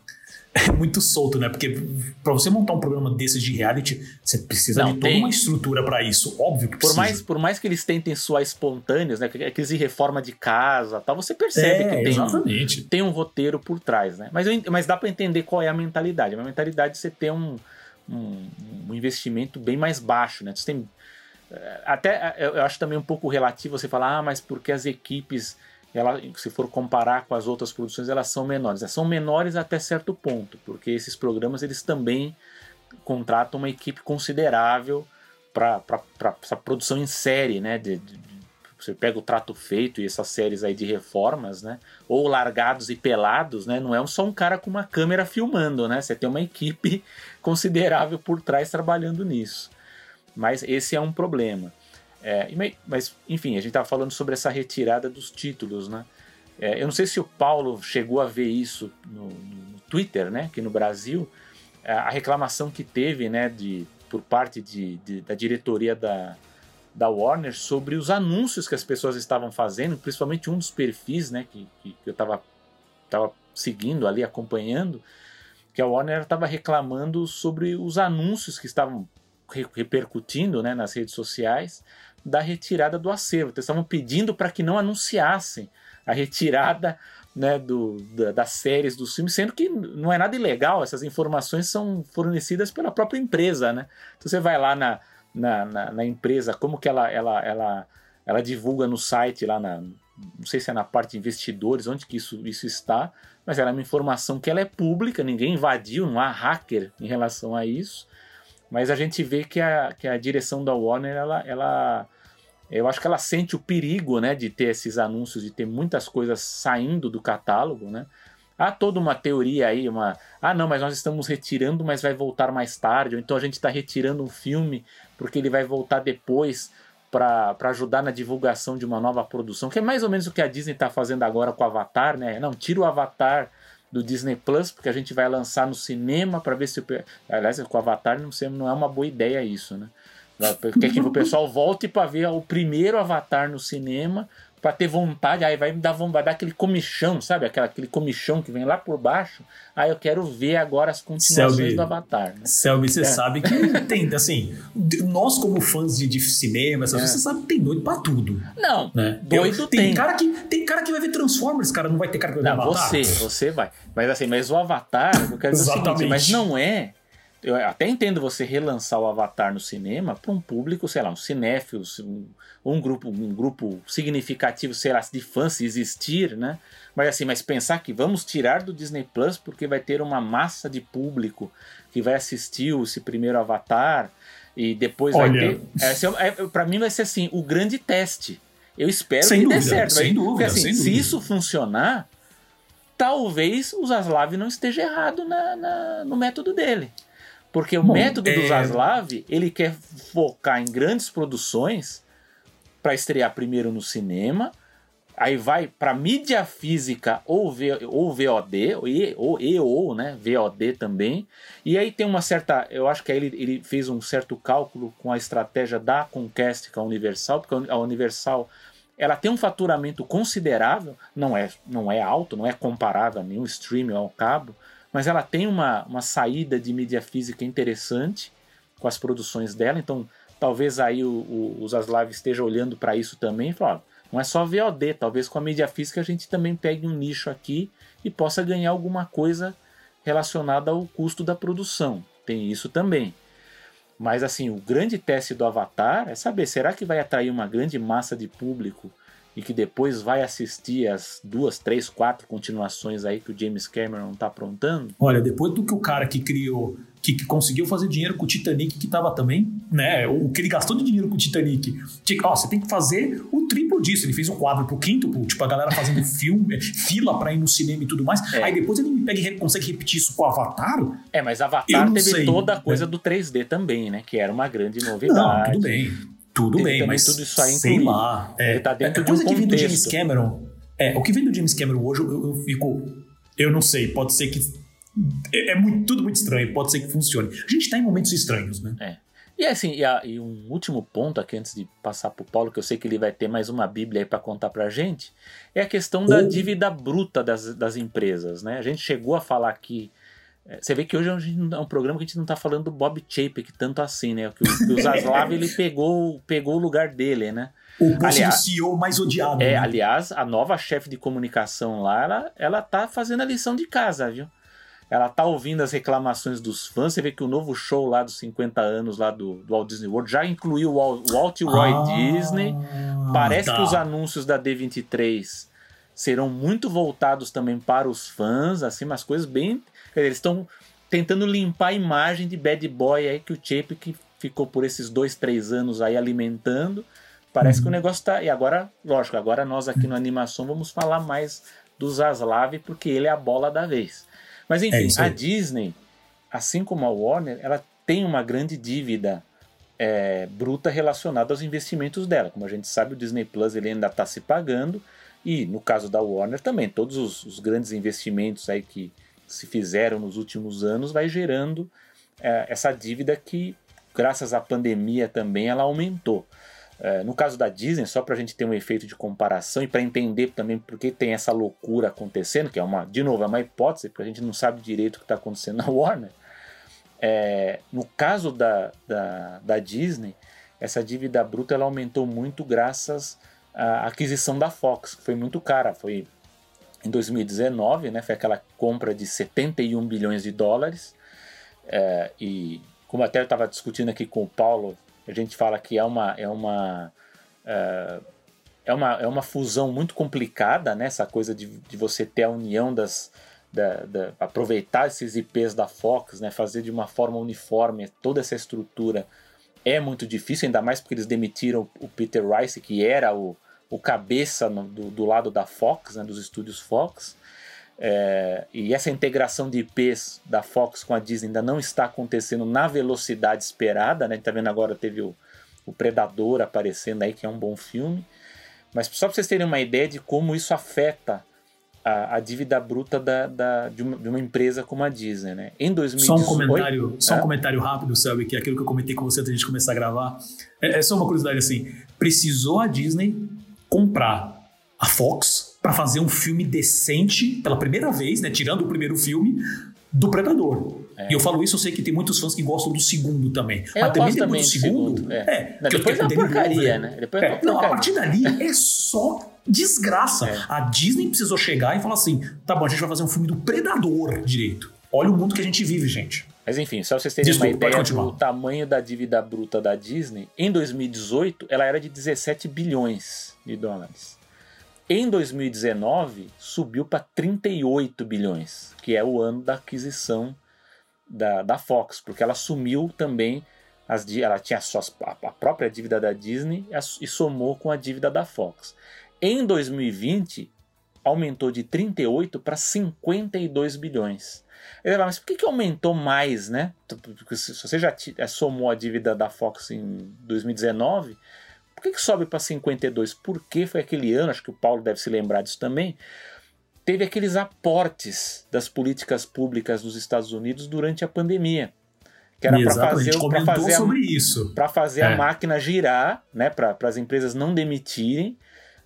é muito solto, né? Porque para você montar um programa desses de reality, você precisa Não, de toda tem... uma estrutura para isso. Óbvio que por precisa. Mais, por mais que eles tentem soar espontâneos, né? Aqueles de reforma de casa tal, você percebe é, que tem exatamente. um, tem um roteiro por trás, né? Mas, eu, mas dá para entender qual é a mentalidade. A mentalidade é você ter um, um, um investimento bem mais baixo, né? Você tem eh, até eu acho também um pouco relativo você falar, ah, mas porque as equipes ela, se for comparar com as outras produções, elas são menores. São menores até certo ponto, porque esses programas eles também contratam uma equipe considerável para essa produção em série, né? De, de, você pega o Trato Feito e essas séries aí de reformas, né? Ou Largados e Pelados, né? Não é só um cara com uma câmera filmando, né? Você tem uma equipe considerável por trás trabalhando nisso. Mas esse é um problema. É, mas, enfim, a gente estava falando sobre essa retirada dos títulos, né? É, eu não sei se o Paulo chegou a ver isso no, no Twitter, né? Que no Brasil, a reclamação que teve, né, de, por parte de, de, da diretoria da, da Warner sobre os anúncios que as pessoas estavam fazendo, principalmente um dos perfis, né, que, que, que eu estava tava seguindo ali, acompanhando, que a Warner estava reclamando sobre os anúncios que estavam repercutindo né, nas redes sociais da retirada do acervo. Então, estavam pedindo para que não anunciassem a retirada né, do, da, das séries dos filmes, sendo que não é nada ilegal, essas informações são fornecidas pela própria empresa. Né? Então você vai lá na, na, na, na empresa, como que ela, ela, ela, ela divulga no site, lá na, não sei se é na parte de investidores, onde que isso, isso está, mas ela é uma informação que ela é pública, ninguém invadiu, não há hacker em relação a isso. Mas a gente vê que a, que a direção da Warner, ela, ela, eu acho que ela sente o perigo né, de ter esses anúncios, de ter muitas coisas saindo do catálogo. Né? Há toda uma teoria aí, uma. Ah, não, mas nós estamos retirando, mas vai voltar mais tarde. Ou então a gente está retirando um filme porque ele vai voltar depois para ajudar na divulgação de uma nova produção, que é mais ou menos o que a Disney está fazendo agora com o Avatar, né? Não, tira o Avatar do Disney Plus, porque a gente vai lançar no cinema para ver se o. Aliás, com o Avatar não, sei, não é uma boa ideia isso, né? Quer que o pessoal volte para ver o primeiro Avatar no cinema, para ter vontade, aí vai me dar, vai dar aquele comichão, sabe? Aquela, aquele comichão que vem lá por baixo. Aí eu quero ver agora as continuações Selby, do Avatar. Né? Selby, você é. sabe que tem, assim, nós como fãs de, de cinema, é. você sabe que tem doido pra tudo. Não, né? doido tem. Tem cara, que, tem cara que vai ver Transformers, cara, não vai ter cara que vai ver não, Avatar. Você, você vai. Mas assim, mas o Avatar, eu quero dizer o seguinte, mas não é eu até entendo você relançar o Avatar no cinema para um público, sei lá, um cinéfilo, um, um, grupo, um grupo significativo, sei lá, de fãs se existir, né? Mas assim, mas pensar que vamos tirar do Disney Plus porque vai ter uma massa de público que vai assistir esse primeiro Avatar e depois Olha. vai ter. É, é, para mim vai ser assim, o grande teste. Eu espero sem que dúvida, dê certo. Sem dúvida, porque, assim, sem se dúvida. isso funcionar, talvez o Zaslav não esteja errado na, na, no método dele. Porque o Bom, método é... do Zaslav, ele quer focar em grandes produções para estrear primeiro no cinema, aí vai para mídia física ou, v, ou VOD, ou e, ou, e ou né, VOD também. E aí tem uma certa, eu acho que aí ele, ele fez um certo cálculo com a estratégia da Conquest com a Universal, porque a Universal ela tem um faturamento considerável, não é, não é alto, não é comparável a nenhum streaming ao cabo, mas ela tem uma, uma saída de mídia física interessante com as produções dela, então talvez aí o, o, os Aslav esteja olhando para isso também e falar, não é só VOD, talvez com a mídia física a gente também pegue um nicho aqui e possa ganhar alguma coisa relacionada ao custo da produção. Tem isso também. Mas assim, o grande teste do Avatar é saber, será que vai atrair uma grande massa de público e que depois vai assistir as duas, três, quatro continuações aí que o James Cameron tá aprontando? Olha, depois do que o cara que criou, que, que conseguiu fazer dinheiro com o Titanic, que tava também, né? O que ele gastou de dinheiro com o Titanic. Tipo, ó, você tem que fazer o triplo disso. Ele fez um quadro pro quinto, tipo, a galera fazendo filme, fila pra ir no cinema e tudo mais. É. Aí depois ele me pega e consegue repetir isso com o Avatar. É, mas Avatar teve sei, toda a coisa né? do 3D também, né? Que era uma grande novidade. Não, tudo bem. Tudo bem, mas tudo isso aí sei lá. É, ele tá dentro é, de um coisa que vem do James Cameron. É, o que vem do James Cameron hoje, eu, eu fico. Eu não sei, pode ser que. É, é muito, tudo muito estranho, pode ser que funcione. A gente tá em momentos estranhos, né? É. E assim, e, a, e, um último ponto aqui antes de passar para o Paulo, que eu sei que ele vai ter mais uma Bíblia aí para contar para a gente, é a questão da dívida bruta das, das empresas. Né? A gente chegou a falar aqui. É, você vê que hoje é um programa que a gente não está falando do Bob Chapek tanto assim, né? Que o, que o Zaslav ele pegou, pegou o lugar dele, né? O posto aliás, do CEO mais odiado. É, né? aliás, a nova chefe de comunicação lá, ela, ela tá fazendo a lição de casa, viu? Ela tá ouvindo as reclamações dos fãs. Você vê que o novo show lá dos 50 anos lá do, do Walt Disney World já incluiu o Walt, Roy ah, Disney. Parece tá. que os anúncios da D23 serão muito voltados também para os fãs, assim, umas coisas bem. Eles estão tentando limpar a imagem de bad boy aí que o Chip que ficou por esses dois, três anos aí alimentando. Parece uhum. que o negócio tá. E agora, lógico, agora nós aqui no Animação vamos falar mais do Zaslav, porque ele é a bola da vez. Mas enfim, é a Disney, assim como a Warner, ela tem uma grande dívida é, bruta relacionada aos investimentos dela. Como a gente sabe, o Disney Plus ele ainda está se pagando e no caso da Warner também, todos os, os, grandes investimentos aí que se fizeram nos últimos anos vai gerando é, essa dívida que, graças à pandemia também, ela aumentou. É, no caso da Disney, só para a gente ter um efeito de comparação e para entender também por que tem essa loucura acontecendo, que é uma, de novo, é uma hipótese, porque a gente não sabe direito o que está acontecendo na Warner. É, no caso da, da, da, Disney, essa dívida bruta ela aumentou muito graças à aquisição da Fox, que foi muito cara. Foi em 2019, né, foi aquela compra de 71 bilhões de dólares. É, e como até eu estava discutindo aqui com o Paulo a gente fala que é uma, é uma, é, é uma, é uma fusão muito complicada, né? essa coisa de, de você ter a união das. Da, da, aproveitar esses IPs da Fox, né? fazer de uma forma uniforme toda essa estrutura é muito difícil, ainda mais porque eles demitiram o Peter Rice, que era o, o cabeça no, do, do, lado da Fox, né? dos estúdios Fox. É, e essa integração de IPs da Fox com a Disney ainda não está acontecendo na velocidade esperada, né? Tá vendo agora teve o, o Predador aparecendo aí, que é um bom filme. Mas só para vocês terem uma ideia de como isso afeta a, a dívida bruta da, da de, uma, de, uma, empresa como a Disney, né? Em 2018... Só um comentário, só um é? comentário rápido, sabe? Que é aquilo que eu comentei com você antes de a gente começar a gravar. É, é só uma curiosidade assim. Precisou a Disney comprar a Fox para fazer um filme decente pela primeira vez, né? Tirando o primeiro filme do Predador. É. E eu falo isso, eu sei que tem muitos fãs que gostam do segundo também. Eu Mas também tem muito do segundo. segundo. É. é não, depois é uma porcaria, né? Depois é, é não, a partir dali é só desgraça. É. A Disney precisou chegar e falar assim: tá bom, a gente vai fazer um filme do Predador direito. Olha o mundo que a gente vive, gente. Mas enfim, só vocês terem Desculpa, uma ideia do tamanho da dívida bruta da Disney, em 2018 ela era de 17 bilhões de dólares. Em 2019, subiu para 38 bilhões, que é o ano da aquisição da, da Fox, porque ela assumiu também, as, ela tinha a, a própria dívida da Disney e somou com a dívida da Fox. Em 2020, aumentou de 38 para 52 bilhões. Mas por que, que aumentou mais, né? Porque se você já eh, somou a dívida da Fox em 2019, por que, que sobe para 52? Porque foi aquele ano, acho que o Paulo deve se lembrar disso também, teve aqueles aportes das políticas públicas dos Estados Unidos durante a pandemia. Que era para fazer, pra fazer, a, Para fazer é. a máquina girar, né, para as empresas não demitirem.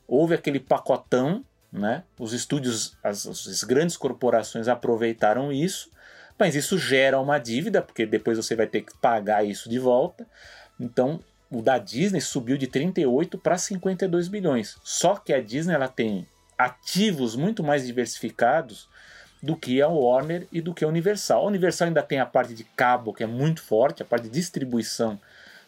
Houve aquele pacotão, né? Os estúdios, as, as grandes corporações aproveitaram isso, mas isso gera uma dívida, porque depois você vai ter que pagar isso de volta. Então, o da Disney subiu de 38 para 52 bilhões. Só que a Disney ela tem ativos muito mais diversificados do que a Warner e do que a Universal. A Universal ainda tem a parte de cabo que é muito forte, a parte de distribuição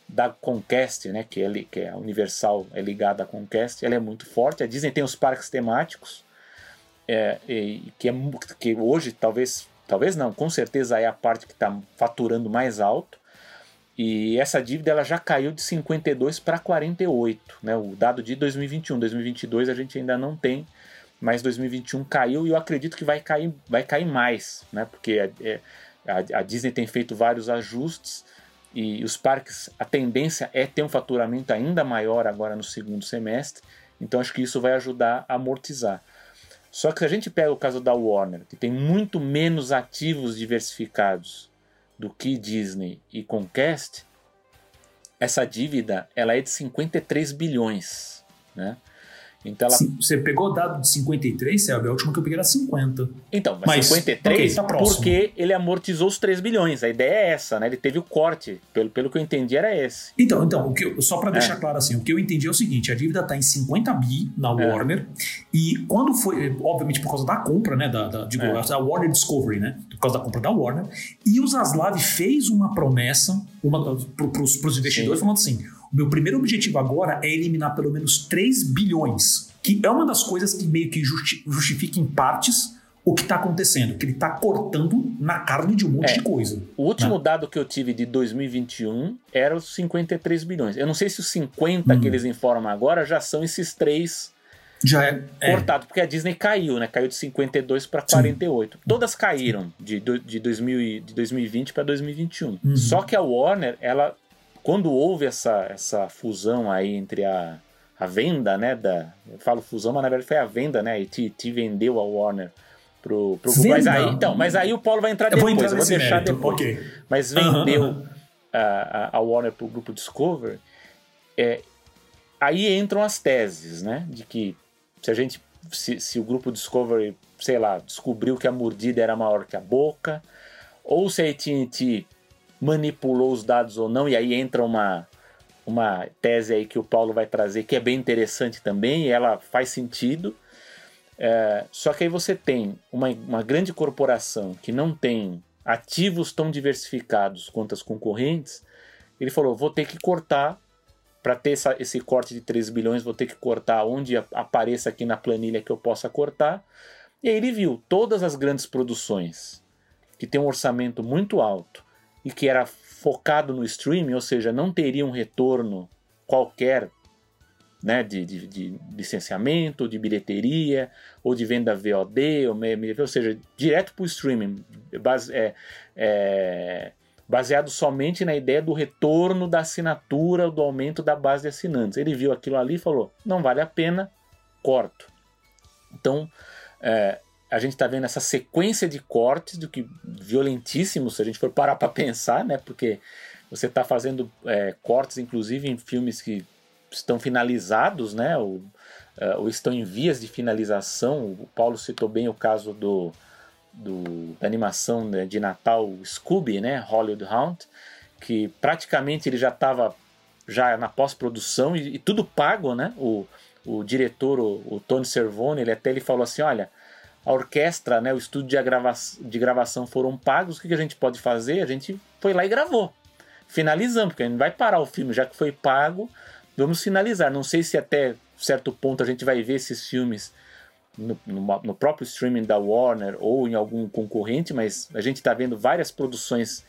da Comcast, né, que, é, que é a Universal é ligada à Comcast, ela é muito forte. A Disney tem os parques temáticos, é, e, que, é, que hoje talvez, talvez não, com certeza é a parte que está faturando mais alto. E essa dívida ela já caiu de 52 para 48, né? O dado de 2021, 2022 a gente ainda não tem, mas 2021 caiu e eu acredito que vai cair, vai cair mais, né? Porque é, a, a Disney tem feito vários ajustes e os parques, a tendência é ter um faturamento ainda maior agora no segundo semestre, então acho que isso vai ajudar a amortizar. Só que se a gente pega o caso da Warner, que tem muito menos ativos diversificados do que Disney e Comcast, essa dívida ela é de 53 bilhões, né? Então ela... Você pegou o dado de 53, Selby? A última que eu peguei era 50. Então, mas, mas 53 okay, tá porque ele amortizou os 3 bilhões. A ideia é essa, né? Ele teve o corte. Pelo, pelo que eu entendi, era esse. Então, então o que eu, só para deixar é. claro assim, o que eu entendi é o seguinte: a dívida tá em 50 bi na é. Warner. E quando foi, obviamente, por causa da compra, né? Da, da, digo, é. a Warner Discovery, né? Por causa da compra da Warner. E o Zaslav fez uma promessa uma, para os investidores, Sim. falando assim: meu primeiro objetivo agora é eliminar pelo menos 3 bilhões, que é uma das coisas que meio que justi justifica em partes o que está acontecendo, que ele está cortando na carne de um monte é, de coisa. O último né? dado que eu tive de 2021 era os 53 bilhões. Eu não sei se os 50 hum. que eles informam agora já são esses três já é, é. cortado, porque a Disney caiu, né? Caiu de 52 para 48. Sim. Todas caíram de, de, 2000, de 2020 para 2021. Uhum. Só que a Warner, ela quando houve essa, essa fusão aí entre a, a venda, né, da, eu falo fusão, mas na verdade foi a venda, né, a AT&T vendeu a Warner pro, pro Google. Mas aí, então, mas aí o Paulo vai entrar depois, eu vou, eu vou deixar mérito. depois. Okay. Mas vendeu uhum. a, a, Warner pro grupo Discover. É, aí entram as teses, né, de que se a gente, se, se o grupo Discovery, sei lá, descobriu que a mordida era maior que a boca, ou se a AT&T manipulou os dados ou não, e aí entra uma, uma tese aí que o Paulo vai trazer que é bem interessante também, e ela faz sentido. É, só que aí você tem uma, uma grande corporação que não tem ativos tão diversificados quanto as concorrentes. Ele falou: vou ter que cortar, para ter essa, esse corte de 3 bilhões, vou ter que cortar onde apareça aqui na planilha que eu possa cortar. E aí ele viu todas as grandes produções que tem um orçamento muito alto e que era focado no streaming, ou seja, não teria um retorno qualquer né, de, de, de licenciamento, de bilheteria, ou de venda VOD, ou, ou seja, direto para o streaming, base, é, é, baseado somente na ideia do retorno da assinatura, do aumento da base de assinantes. Ele viu aquilo ali e falou: não vale a pena, corto. Então, é, a gente está vendo essa sequência de cortes do que violentíssimos, se a gente for parar para pensar, né? Porque você está fazendo é, cortes, inclusive, em filmes que estão finalizados, né? Ou, uh, ou, estão em vias de finalização. O Paulo citou bem o caso do, do da animação né, de Natal Scooby, né? Hollywood Hound, que praticamente ele já estava já na pós-produção e, e, tudo pago, né? O, o diretor, o, o Tony Cervone, ele até ele falou assim, olha a orquestra, né, o estúdio de, grava de gravação foram pagos, o que, que a gente pode fazer? A gente foi lá e gravou. Finalizamos, porque a gente vai parar o filme, já que foi pago, vamos finalizar. Não sei se até certo ponto a gente vai ver esses filmes no, no, no próprio streaming da Warner ou em algum concorrente, mas a gente está vendo várias produções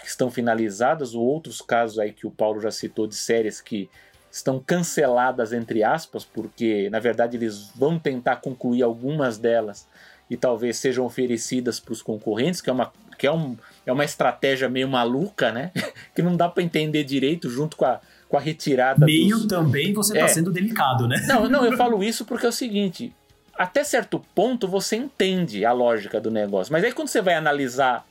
que estão finalizadas, ou outros casos aí que o Paulo já citou de séries que estão canceladas entre aspas, porque na verdade eles vão tentar concluir algumas delas e talvez sejam oferecidas para os concorrentes, que é uma que é, um, é uma estratégia meio maluca, né? que não dá para entender direito junto com a, com a retirada. Meio dos... também você está é. sendo delicado, né? Não, não, eu falo isso porque é o seguinte: até certo ponto você entende a lógica do negócio, mas aí quando você vai analisar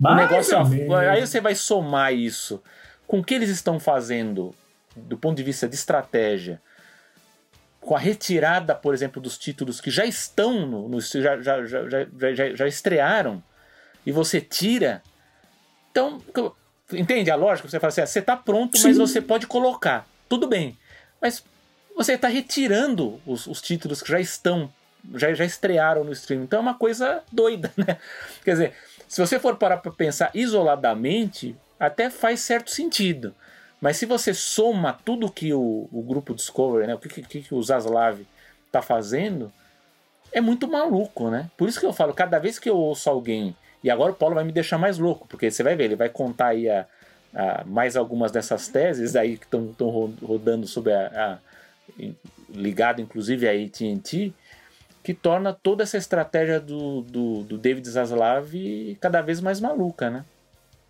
o negócio, aí você vai somar isso com o que eles estão fazendo do ponto de vista de estratégia, com a retirada, por exemplo, dos títulos que já estão no, no já, já, já, já, já estrearam, e você tira. Então, entende a lógica? Você fala assim: ah, você está pronto, Sim. mas você pode colocar. Tudo bem. Mas você está retirando os, os, títulos que já estão, já, já estrearam no stream. Então é uma coisa doida, né? Quer dizer, se você for parar para pensar isoladamente, até faz certo sentido. Mas se você soma tudo que o, o grupo Discovery, né, o que, que, que o Zaslav está fazendo, é muito maluco, né? Por isso que eu falo, cada vez que eu ouço alguém, e agora o Paulo vai me deixar mais louco, porque você vai ver, ele vai contar aí a, a mais algumas dessas teses aí que estão rodando sobre a, a, ligado inclusive a AT&T, que torna toda essa estratégia do, do, do David Zaslav cada vez mais maluca, né?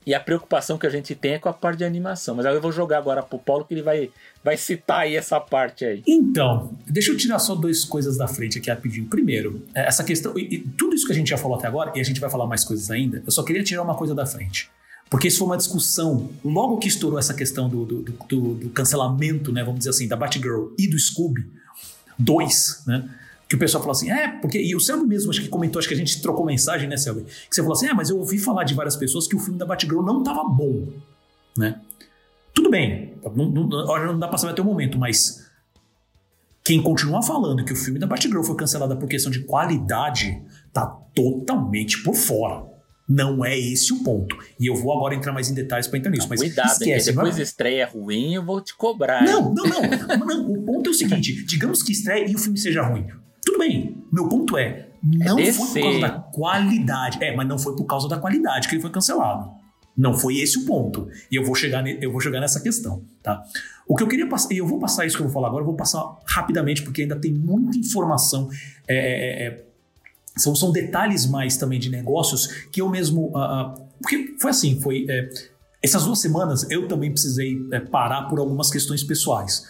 E a preocupação que a gente tem é com a parte de animação. Mas aí eu vou jogar agora pro Paulo que ele vai, vai citar aí essa parte aí. Então, deixa eu tirar só duas coisas da frente aqui rapidinho. Primeiro, é, essa questão. E, e tudo isso que a gente já falou até agora, e a gente vai falar mais coisas ainda, eu só queria tirar uma coisa da frente. Porque isso foi uma discussão, logo que estourou essa questão do, do, do, do cancelamento, né, vamos dizer assim, da Batgirl e do Scooby, dois, né? Que o pessoal falou assim, é, porque. E o Selby mesmo, acho que comentou, acho que a gente trocou mensagem, né, Selby? Que você falou assim, é, mas eu ouvi falar de várias pessoas que o filme da Batgirl não estava bom, né? Tudo bem, não, não, não dá pra saber até o momento, mas quem continua falando que o filme da Batgirl foi cancelado por questão de qualidade tá totalmente por fora. Não é esse o ponto. E eu vou agora entrar mais em detalhes para entrar nisso. Mas cuidado, esquece, depois estreia ruim, eu vou te cobrar. Não, não, não, não. O ponto é o seguinte: digamos que estreia e o filme seja ruim. Tudo bem. Meu ponto é, não é foi por causa da qualidade. É, mas não foi por causa da qualidade que ele foi cancelado. Não foi esse o ponto. E eu vou chegar, eu vou chegar nessa questão, tá? O que eu queria passar, e eu vou passar isso que eu vou falar agora, eu vou passar rapidamente, porque ainda tem muita informação. É, é, é são, são detalhes mais também de negócios que eu mesmo. Uh, uh, porque foi assim, foi. É, essas duas semanas eu também precisei é, parar por algumas questões pessoais.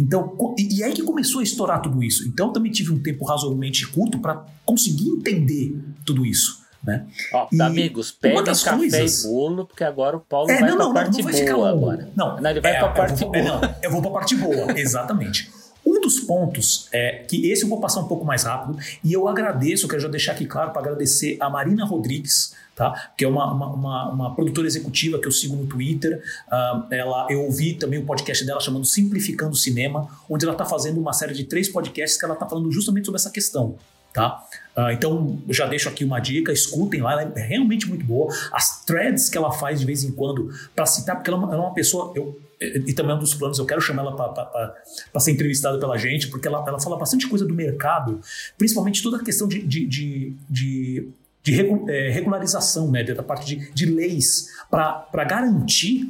Então, e, aí que começou a estourar tudo isso. Então, eu também tive um tempo razoavelmente curto para conseguir entender tudo isso. Né? Ó, e amigos, peguem café coisas... e bolo, porque agora o Paulo é, vai para a parte não boa agora. Não, não, ele vai é, para a parte vou, boa. Não, eu vou para a parte boa, exatamente. Um dos pontos é que esse eu vou passar um pouco mais rápido e eu agradeço, quero já deixar aqui claro para agradecer a Marina Rodrigues, tá? que é uma, uma, uma, uma produtora executiva que eu sigo no Twitter. Uh, ela, eu ouvi também o um podcast dela chamando Simplificando o Cinema, onde ela está fazendo uma série de três podcasts que ela está falando justamente sobre essa questão. Tá? Uh, então, já deixo aqui uma dica, escutem lá, ela é realmente muito boa. As threads que ela faz de vez em quando para citar, porque ela é uma, é pessoa. Eu, e também é um dos planos, eu quero chamar ela para ser entrevistada pela gente, porque ela, ela fala bastante coisa do mercado, principalmente toda a questão de, de, de, de, de é, regularização, né, da parte de, de leis, para garantir.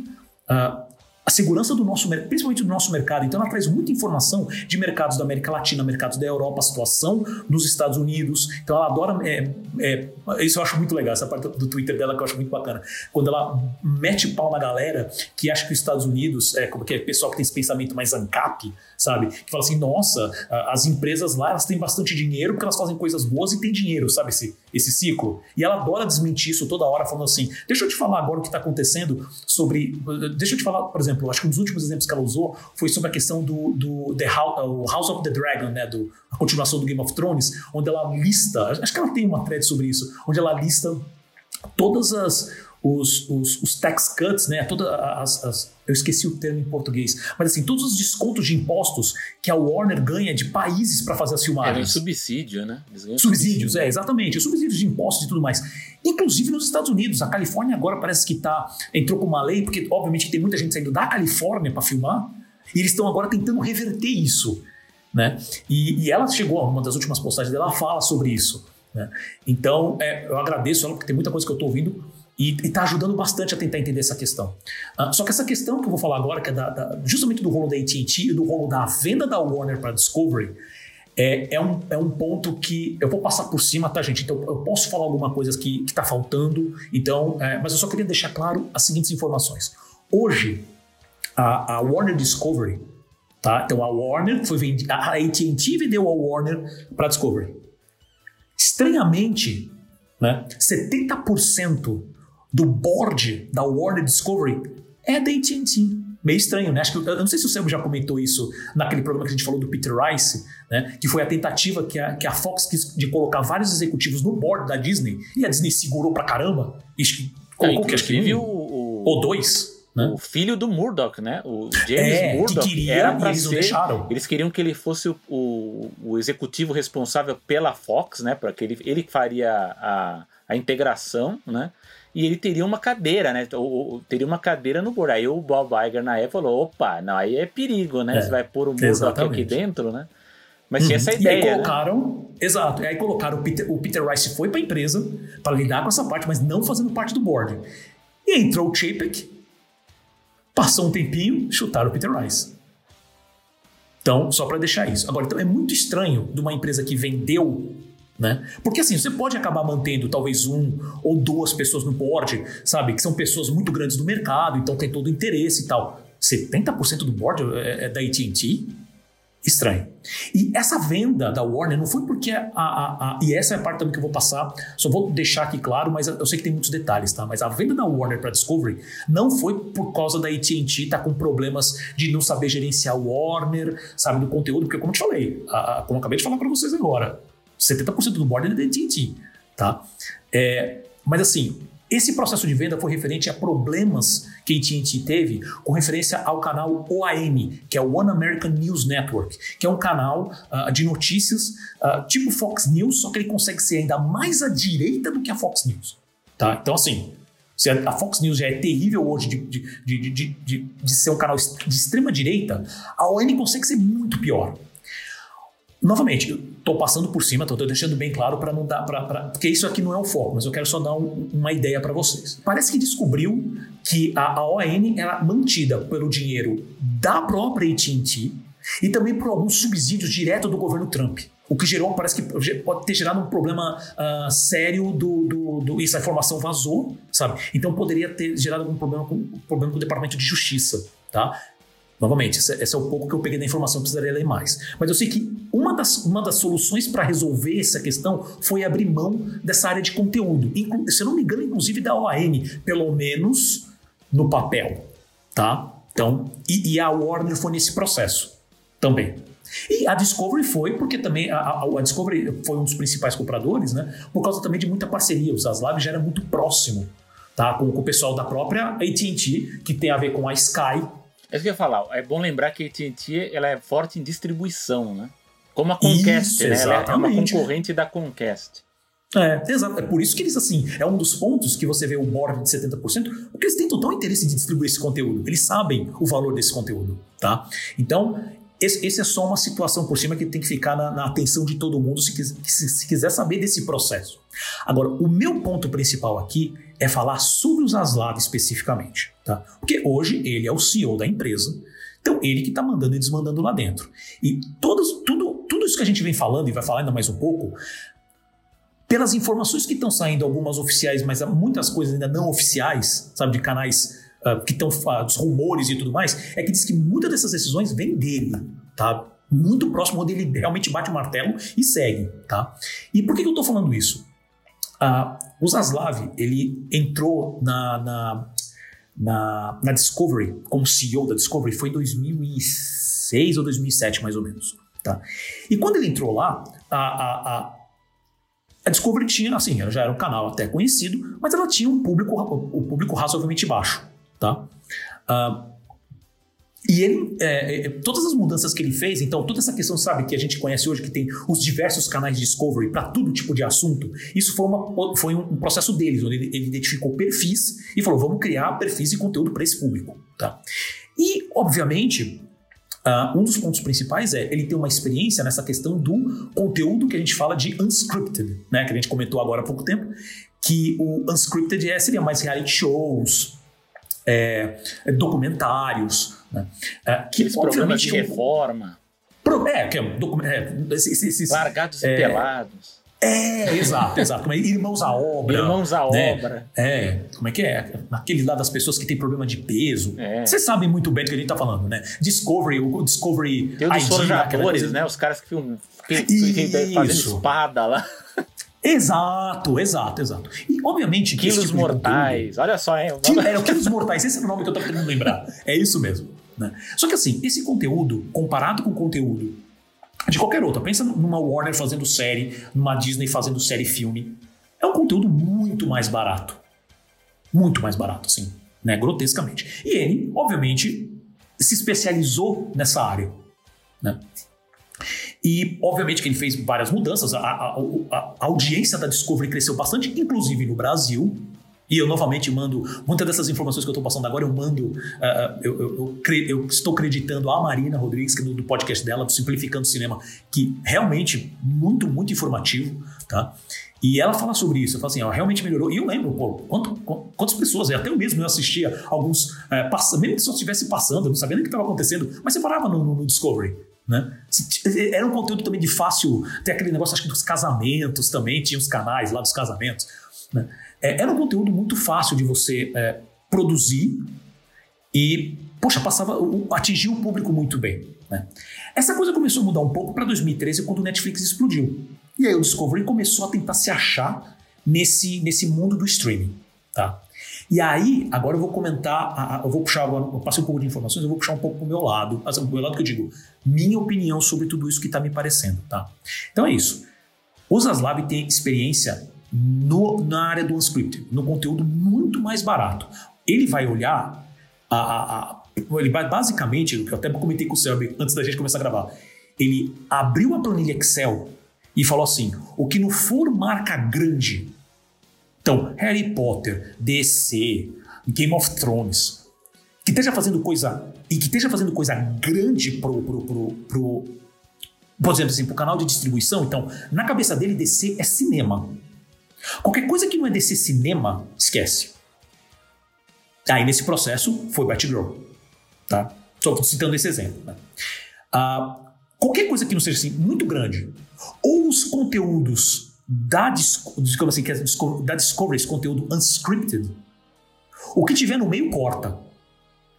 Uh, a segurança do nosso principalmente do nosso mercado. Então ela traz muita informação de mercados da América Latina, mercados da Europa, a situação nos Estados Unidos. Então ela adora. É, é, isso eu acho muito legal, essa parte do Twitter dela que eu acho muito bacana. Quando ela mete pau na galera que acha que os Estados Unidos, é como que é pessoal que tem esse pensamento mais ANCAP, sabe? Que fala assim, nossa, as empresas lá elas têm bastante dinheiro porque elas fazem coisas boas e têm dinheiro, sabe? Esse, esse ciclo. E ela adora desmentir isso toda hora, falando assim: deixa eu te falar agora o que está acontecendo sobre. Deixa eu te falar, por exemplo, acho que um dos últimos exemplos que ela usou foi sobre a questão do, do the House, of the Dragon, né? Do, a continuação do Game of Thrones, onde ela lista. Acho que ela tem uma thread sobre isso, onde ela lista todas as os, os, os tax cuts, né? Todas as, as, eu esqueci o termo em português, mas assim, todos os descontos de impostos que a Warner ganha de países para fazer as filmagens. Subsídio, né? Subsídios, subsídio. é, exatamente. Os subsídios de impostos e tudo mais. Inclusive nos Estados Unidos. A Califórnia agora parece que tá, entrou com uma lei, porque obviamente tem muita gente saindo da Califórnia para filmar, e eles estão agora tentando reverter isso. Né? E, e ela chegou, uma das últimas postagens dela, ela fala sobre isso. Né? Então, é, eu agradeço ela, porque tem muita coisa que eu estou ouvindo e está ajudando bastante a tentar entender essa questão. Uh, só que essa questão que eu vou falar agora, que é da, da, justamente do rolo da AT&T e do rolo da venda da Warner para Discovery, é, é, um, é um ponto que eu vou passar por cima, tá, gente? Então eu posso falar alguma coisa que está faltando, então, é, mas eu só queria deixar claro as seguintes informações. Hoje, a, a Warner Discovery, tá? Então a Warner foi vendida, a AT&T vendeu a Warner para Discovery. Estranhamente, né, 70% do board da Warner Discovery é da AT&T. Meio estranho, né? Acho que, eu não sei se o Sam já comentou isso naquele programa que a gente falou do Peter Rice, né? Que foi a tentativa que a, que a Fox quis de colocar vários executivos no board da Disney e a Disney segurou pra caramba. E colocou é, que acho que um, o, ou dois. Né? O filho do Murdoch, né? O James é, Murdoch queria, era para eles ser. Eles queriam que ele fosse o, o, o, executivo responsável pela Fox, né? Para que ele, ele faria a, a integração, né? E ele teria uma cadeira, né? Ou, teria uma cadeira no board. Aí o Bob Iger na época falou: opa, não, aí é perigo, né? É, Você vai pôr o Murdoch aqui dentro, né? Mas uhum. tinha essa ideia. E aí colocaram, né? exato, e aí colocaram o Peter, o Peter Rice foi para a empresa para lidar com essa parte, mas não fazendo parte do board. E entrou o Chapek, passou um tempinho, chutaram o Peter Rice. Então, só para deixar isso. Agora, então é muito estranho de uma empresa que vendeu né? Porque assim, você pode acabar mantendo talvez um ou duas pessoas no board, sabe? Que são pessoas muito grandes do mercado, então tem todo o interesse e tal. 70% do board é, é da AT&T? Estranho. E essa venda da Warner não foi porque a, a, a, E essa é a parte também que eu vou passar, só vou deixar aqui claro, mas eu sei que tem muitos detalhes, tá? Mas a venda da Warner para Discovery não foi por causa da ATT tá com problemas de não saber gerenciar o Warner, sabe, do conteúdo, porque como eu te falei, como eu acabei de falar para vocês agora, 70% do board é da ATT, tá? É, mas assim, esse processo de venda foi referente a problemas que a AT&T teve com referência ao canal OAN, que é o One American News Network, que é um canal uh, de notícias uh, tipo Fox News, só que ele consegue ser ainda mais à direita do que a Fox News. Tá? Então, assim, se a Fox News já é terrível hoje de, de, de, de, de, de ser um canal de extrema direita, a ON consegue ser muito pior. Novamente, estou passando por cima, estou deixando bem claro para não dar para. Porque isso aqui não é o foco, mas eu quero só dar um, uma ideia para vocês. Parece que descobriu que a, a OAN era mantida pelo dinheiro da própria AT&T e também por alguns subsídios direto do governo Trump. O que gerou, parece que pode ter gerado um problema uh, sério do, do, do, Essa informação vazou, sabe? Então poderia ter gerado algum problema com, problema com o Departamento de Justiça, tá? Novamente, esse, esse, é o pouco que eu peguei da informação, precisaria ler mais. Mas eu sei que uma das, uma das soluções para resolver essa questão foi abrir mão dessa área de conteúdo. Inclu se eu não me engano, inclusive da OAN, pelo menos no papel. Tá? Então, e, e a Warner foi nesse processo também. E a Discovery foi, porque também a, a, a, Discovery foi um dos principais compradores, né? Por causa também de muita parceria. O Zaslav já era muito próximo, tá? Com, com o pessoal da própria AT&T, que tem a ver com a Sky, é isso que eu ia falar. É bom lembrar que a AT&T ela é forte em distribuição, né? Como a Comcast, isso, né? Ela é uma concorrente da Comcast. É, exato. É por isso que eles, assim, é um dos pontos que você vê o board de 70%, porque eles têm total interesse de distribuir esse conteúdo. Eles sabem o valor desse conteúdo, tá? Então, esse, esse é só uma situação por cima que tem que ficar na, na atenção de todo mundo se, se, se quiser saber desse processo. Agora, o meu ponto principal aqui é falar sobre os Zaslav especificamente, tá? Porque hoje ele é o CEO da empresa, então ele que está mandando e desmandando lá dentro. E todos, tudo, tudo isso que a gente vem falando e vai falar ainda mais um pouco, pelas informações que estão saindo, algumas oficiais, mas muitas coisas ainda não oficiais, sabe, de canais uh, que estão uh, dos rumores e tudo mais, é que diz que muitas dessas decisões vêm dele, tá? Muito próximo onde ele realmente bate o martelo e segue, tá? E por que, que eu estou falando isso? Uh, o Zaslav, ele entrou na, na, na, na, Discovery, como CEO da Discovery, foi em 2006 ou 2007, mais ou menos. Tá? E quando ele entrou lá, a, a, a, a Discovery tinha, assim, ela já era um canal até conhecido, mas ela tinha um público, um público razoavelmente baixo. Tá? Uh, e ele, é, é, todas as mudanças que ele fez, então toda essa questão, sabe, que a gente conhece hoje, que tem os diversos canais de Discovery para todo tipo de assunto, isso foi, uma, foi um processo deles, onde ele, identificou perfis e falou: vamos criar perfis e conteúdo para esse público. Tá? E, obviamente, Uh, um dos pontos principais é ele ter uma experiência nessa questão do conteúdo que a gente fala de unscripted, né? Que a gente comentou agora há pouco tempo, que o unscripted é, seria mais reality shows, é, documentários, né? É, que Aqueles programas de reforma. Pro, é, que é, é, esses, esses, Largados é, e pelados. É, exato, exato. Irmãos à obra. Irmãos à né? obra. É, como é que é? Aquele lá das pessoas que têm problema de peso. É. Vocês sabem muito bem do que a gente tá falando, né? Discovery, o Discovery. Tem os forjadores, né? Os caras que, que fazendo espada lá. Exato, exato, exato. E obviamente. Quilos tipo mortais, olha só, hein? É, o Quilos Mortais, esse é o nome que eu tô tentando lembrar. É isso mesmo. Né? Só que assim, esse conteúdo, comparado com o conteúdo de qualquer outra, pensa numa Warner fazendo série, numa Disney fazendo série filme, é um conteúdo muito mais barato. Muito mais barato, assim, né? Grotescamente. E ele, obviamente, se especializou nessa área. Né? E, obviamente, que ele fez várias mudanças. A, a, a, audiência da Discovery cresceu bastante, inclusive no Brasil. E eu novamente mando, muitas dessas informações que eu estou passando agora, eu mando, uh, eu, eu, eu, eu, estou acreditando a Marina Rodrigues, que é do, do, podcast dela, do Simplificando Cinema, que realmente muito, muito informativo, tá? E ela fala sobre isso, ela fala assim, ela realmente melhorou. E eu lembro, pô, quanto, quantas pessoas, até eu mesmo eu assistia alguns, é, passa, mesmo que só estivesse passando, eu não sabia nem o que estava acontecendo, mas você parava no, no Discovery. Né? Era um conteúdo também de fácil. Tem aquele negócio, acho que dos casamentos também, tinha os canais lá dos casamentos. Né? É, era um conteúdo muito fácil de você é, produzir e poxa, passava, atingiu o público muito bem. Né? Essa coisa começou a mudar um pouco para 2013, quando o Netflix explodiu. E aí o Discovery começou a tentar se achar nesse, nesse mundo do streaming. Tá? E aí, agora eu vou comentar, eu vou puxar agora, eu passei um pouco de informações, eu vou puxar um pouco pro meu lado, assim, pro meu lado que eu digo, minha opinião sobre tudo isso que está me parecendo, tá? Então é isso. O Zaslav tem experiência no, na área do unscripted, no conteúdo muito mais barato. Ele vai olhar a, a, ele vai basicamente, eu até comentei com o Selby antes da gente começar a gravar, ele abriu a planilha Excel e falou assim: o que não for marca grande então, Harry Potter, DC, Game of Thrones, que esteja fazendo coisa e que esteja fazendo coisa grande pro, pro, pro, pro por exemplo assim, pro canal de distribuição, então, na cabeça dele, DC é cinema. Qualquer coisa que não é DC cinema, esquece. Aí, nesse processo, foi Batgirl. Tá? Só citando esse exemplo. Né? Ah, qualquer coisa que não seja assim, muito grande, ou os conteúdos da, assim, é da Discovery, esse conteúdo unscripted, o que tiver no meio corta.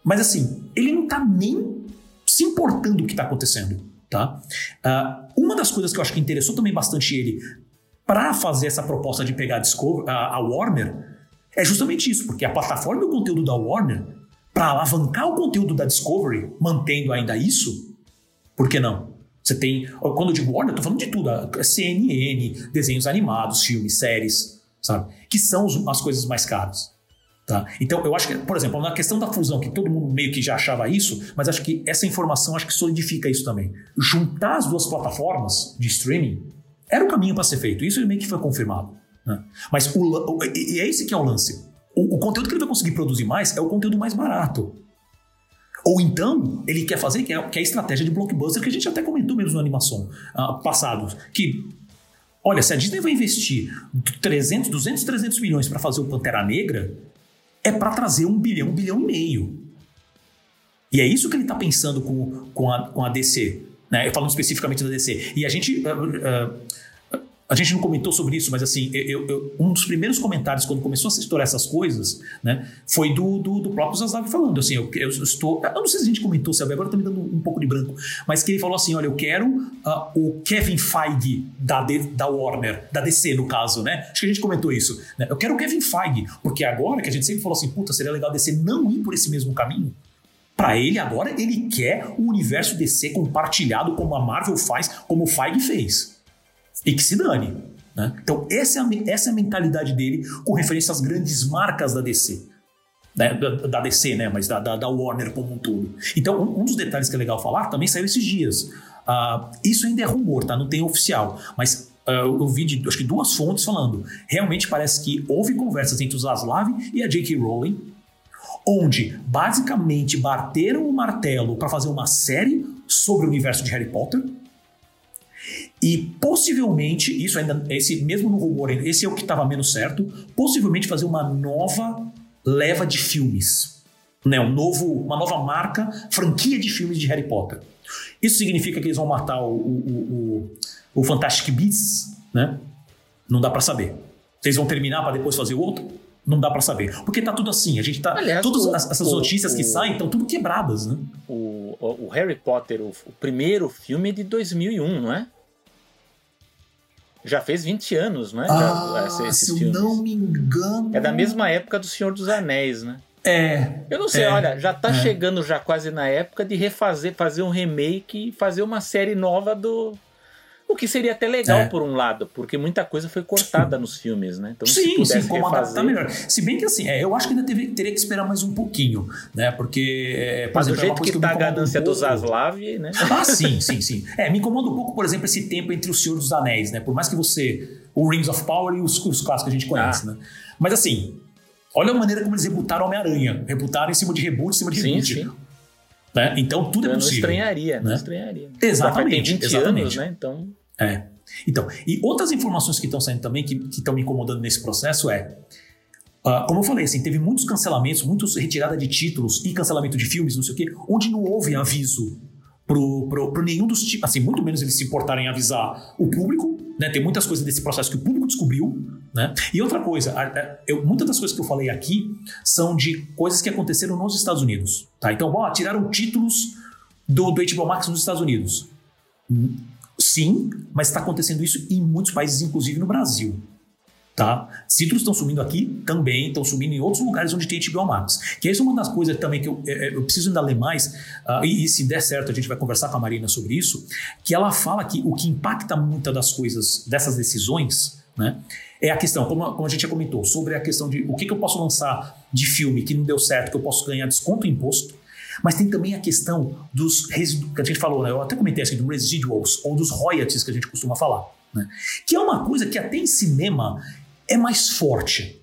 Mas assim, ele não tá nem se importando o que está acontecendo. Tá? Uh, uma das coisas que eu acho que interessou também bastante ele para fazer essa proposta de pegar a, a, a Warner é justamente isso, porque a plataforma do conteúdo da Warner, para alavancar o conteúdo da Discovery, mantendo ainda isso, por que não? Você tem, quando eu digo Warner, eu tô falando de tudo, CNN, desenhos animados, filmes, séries, sabe? Que são as coisas mais caras. Tá? Então, eu acho que, por exemplo, na questão da fusão, que todo mundo meio que já achava isso, mas acho que essa informação acho que solidifica isso também. Juntar as duas plataformas de streaming era o caminho para ser feito. Isso meio que foi confirmado. Né? Mas o, e é esse que é o lance. O, o conteúdo que ele vai conseguir produzir mais é o conteúdo mais barato. Ou então, ele quer fazer, que é, que é a estratégia de blockbuster, que a gente até comentou mesmo no animação uh, que, olha, se a Disney vai investir 300, 200, 300 milhões para fazer o Pantera Negra, é para trazer um bilhão, um bilhão e meio. E é isso que ele está pensando com, com, a, com a DC, né? falando especificamente da DC. E a gente... Uh, uh, a gente não comentou sobre isso, mas assim, eu, eu, um dos primeiros comentários quando começou a se estourar essas coisas, né, foi do, do, do próprio Zaslav falando, assim, eu, eu, estou, eu não sei se a gente comentou, sabe, agora tá me dando um pouco de branco, mas que ele falou assim, olha, eu quero uh, o Kevin Feige da, da Warner, da DC no caso, né, acho que a gente comentou isso, né, eu quero o Kevin Feige, porque agora que a gente sempre falou assim, puta, seria legal a DC não ir por esse mesmo caminho, para ele agora ele quer o universo DC compartilhado como a Marvel faz, como o Feige fez e que se dane. Né? Então, essa é, a, essa é a mentalidade dele com referência às grandes marcas da DC. Da, da, DC, né? mas da, da, da, Warner como um todo. Então, um, um, dos detalhes que é legal falar também saiu esses dias. Uh, isso ainda é rumor, tá? não tem oficial, mas uh, eu vi de, acho que duas fontes falando. Realmente parece que houve conversas entre o Zaslav e a J.K. Rowling, onde basicamente bateram o martelo para fazer uma série sobre o universo de Harry Potter e possivelmente, isso ainda, esse mesmo no rumor, esse é o que estava menos certo, possivelmente fazer uma nova leva de filmes. Né, um novo, uma nova marca, franquia de filmes de Harry Potter. Isso significa que eles vão matar o, o, o, o Fantastic Beasts, né? Não dá para saber. Vocês vão terminar para depois fazer outro? Não dá para saber. Porque tá tudo assim. A gente tá. Aliás, todas o, essas o, notícias o, que saem estão tudo quebradas, né? O, o Harry Potter, o, primeiro filme é de 2001, não é? Já fez 20 anos, né? Ah, Já, esse, se filmes. eu não me engano. É da mesma época do Senhor dos Anéis, né? É. Eu não sei, é, olha, já tá é. chegando já quase na época de refazer, fazer um remake e fazer uma série nova do. O que seria até legal é. por um lado, porque muita coisa foi cortada nos filmes, né? Então, sim, se sim, como refazer... adaptar melhor. Se bem que assim, é, eu acho que ainda teve, teria que esperar mais um pouquinho, né? Porque. É, por Mas exemplo, do jeito que, que tá a ganância um do Zaslav, né? Ah, sim, sim, sim. É, me incomoda um pouco, por exemplo, esse tempo entre o Senhor dos Anéis, né? Por mais que você. O Rings of Power e os, os clássicos que a gente conhece, ah. né? Mas assim, olha a maneira como eles rebutaram Homem-Aranha. Rebutaram em cima de reboot, em cima de reboot. Sim, sim. Né? Então tudo é possível. Não estranharia, né? não estranharia. Exatamente. Tem exatamente. Anos, né? Então. É. Então, e outras informações que estão saindo também, que estão me incomodando nesse processo é. Uh, como eu falei, assim, teve muitos cancelamentos, muitos retirada de títulos e cancelamento de filmes, não sei o quê, onde não houve aviso pro, pro, pro nenhum dos tipos, assim, muito menos eles se importarem em avisar o público, né? Tem muitas coisas desse processo que o público descobriu, Né? E outra coisa, eu, muitas das coisas que eu falei aqui são de coisas que aconteceram nos Estados Unidos. Tá? Então, bom, tiraram títulos do, do HBO Max nos Estados Unidos. Sim, mas está acontecendo isso em muitos países, inclusive no Brasil. Tá? Títulos estão sumindo aqui também, estão sumindo em outros lugares onde tem HBO Max. Que essa é uma das coisas também que eu, é, é, eu preciso ainda ler mais, uh, e, e, se der certo a gente vai conversar com a Marina sobre isso, que ela fala que o que impacta muitas das coisas, dessas decisões, né, é a questão, como, como, a gente já comentou, sobre a questão de o que, que eu posso lançar de filme que não deu certo, que eu posso ganhar desconto imposto, mas tem também a questão dos que a gente falou, né? eu até comentei assim, dos residuals ou dos royalties que a gente costuma falar. Né? Que é uma coisa que até em cinema é mais forte.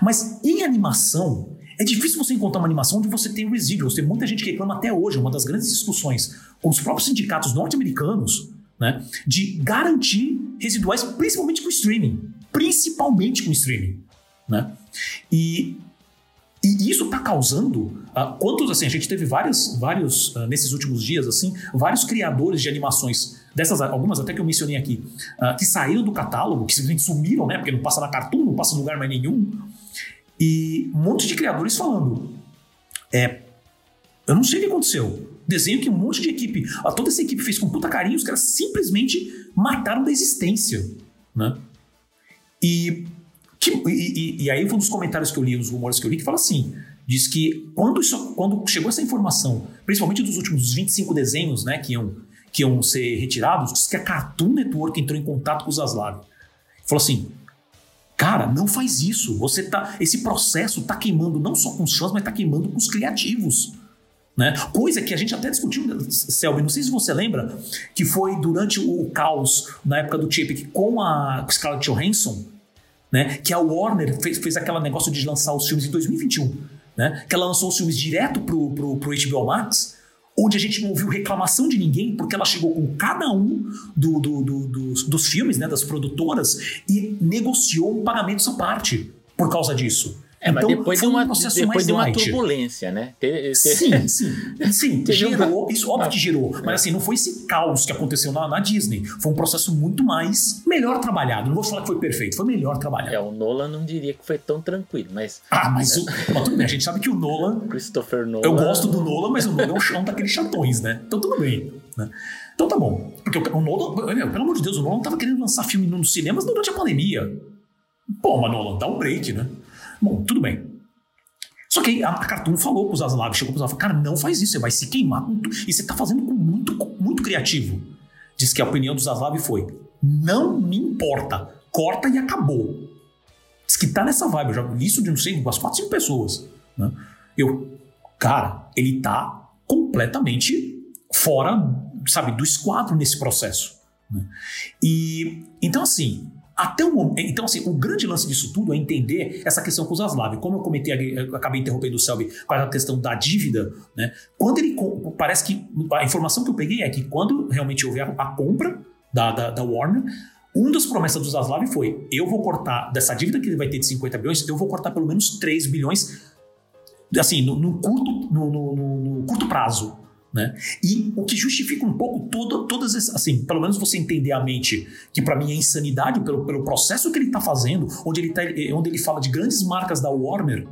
Mas em animação, é difícil você encontrar uma animação onde você tem residuals. Tem muita gente que reclama até hoje, uma das grandes discussões com os próprios sindicatos norte-americanos, né, de garantir residuais, principalmente com streaming. Principalmente com streaming. Né? E, e isso está causando. Uh, quantos, assim, a gente teve vários, vários uh, nesses últimos dias, assim, vários criadores de animações, dessas, algumas até que eu mencionei aqui, uh, que saíram do catálogo, que simplesmente sumiram, né? Porque não passa na Cartoon, não passa em lugar mais nenhum. E um monte de criadores falando. É, eu não sei o que aconteceu. Desenho que um monte de equipe, toda essa equipe fez com puta carinho, os caras simplesmente mataram da existência, né? E, e, e, e, aí um dos comentários que eu li, os rumores que eu li, que fala assim, diz que quando, isso, quando chegou essa informação, principalmente dos últimos 25 desenhos, né, que iam, que iam ser retirados, diz que a Cartoon Network entrou em contato com o Zaslav. Falou assim, cara, não faz isso, você tá, esse processo tá queimando não só com os fãs, mas tá queimando com os criativos. Né? Coisa que a gente até discutiu, Selby, não sei se você lembra, que foi durante o caos na época do Chapek com a Scarlett Johansson, né? que a Warner fez, fez aquele negócio de lançar os filmes em 2021, né? que ela lançou os filmes direto pro, pro, pro HBO Max, onde a gente não ouviu reclamação de ninguém, porque ela chegou com cada um do, do, do, dos, dos filmes, né, das produtoras, e negociou um pagamento à parte por causa disso. É, mas então, depois de uma, um depois de uma turbulência, né? Sim, sim. Sim, gerou, isso óbvio que gerou. Mas assim, não foi esse caos que aconteceu na, na, Disney. Foi um processo muito mais melhor trabalhado. Não vou falar que foi perfeito, foi melhor trabalhado. É, o Nolan não diria que foi tão tranquilo, mas. Ah, mas, o, mas tudo bem, a gente sabe que o Nolan. Christopher Nolan. Eu gosto do Nolan, mas o Nolan é um chão daqueles chatões, né? Então tudo bem. Né? Então tá bom. Porque o, o Nolan, meu, pelo amor de Deus, o Nolan tava querendo lançar filme nos cinemas durante a pandemia. Pô, mas Nolan, dá um break, né? Bom, tudo bem. Só que a, a Cartoon falou com os Zaslav, chegou para os Zaslav, cara, não faz isso, você vai se queimar com tudo. E você está fazendo com muito, muito criativo. Diz que a opinião dos Zaslav foi, não me importa, corta e acabou. Diz que tá nessa vibe, eu já li isso de, não sei, umas 4, 5 pessoas. Né? Eu, cara, ele tá completamente fora, sabe, do esquadro nesse processo. Né? E, então assim, até o momento, então, assim, o grande lance disso tudo é entender essa questão com os Zaslav. Como eu comentei, eu acabei interrompendo o Selby com a questão da dívida, né? Quando ele. Parece que. A informação que eu peguei é que quando realmente houver a, a compra da, da, da Warner, uma das promessas do Zaslav foi: eu vou cortar dessa dívida que ele vai ter de 50 bilhões, eu vou cortar pelo menos 3 bilhões, assim, no, no curto, no, no, no, curto prazo. Né? E o que justifica um pouco todo, todas essas, assim, pelo menos você entender a mente, que para mim é insanidade pelo, pelo processo que ele está fazendo, onde ele, tá, onde ele fala de grandes marcas da Warner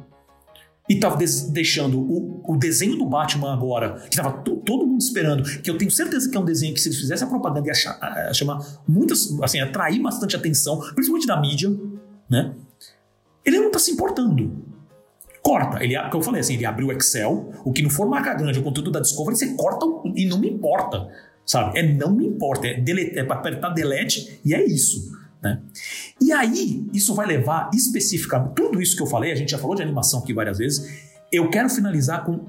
e tá deixando o, o desenho do Batman agora, que estava todo mundo esperando, que eu tenho certeza que é um desenho que se eles fizessem a propaganda ia achar, chamar muitas, assim, atrair bastante atenção, principalmente da mídia, né? Ele não está se importando corta. Ele, como eu falei assim, ele abriu o Excel, o que não for marca grande, o conteúdo da Discovery, você corta e não me importa, sabe? É não me importa, é, delete, é apertar delete e é isso. Né? E aí, isso vai levar especificamente, tudo isso que eu falei, a gente já falou de animação aqui várias vezes, eu quero finalizar com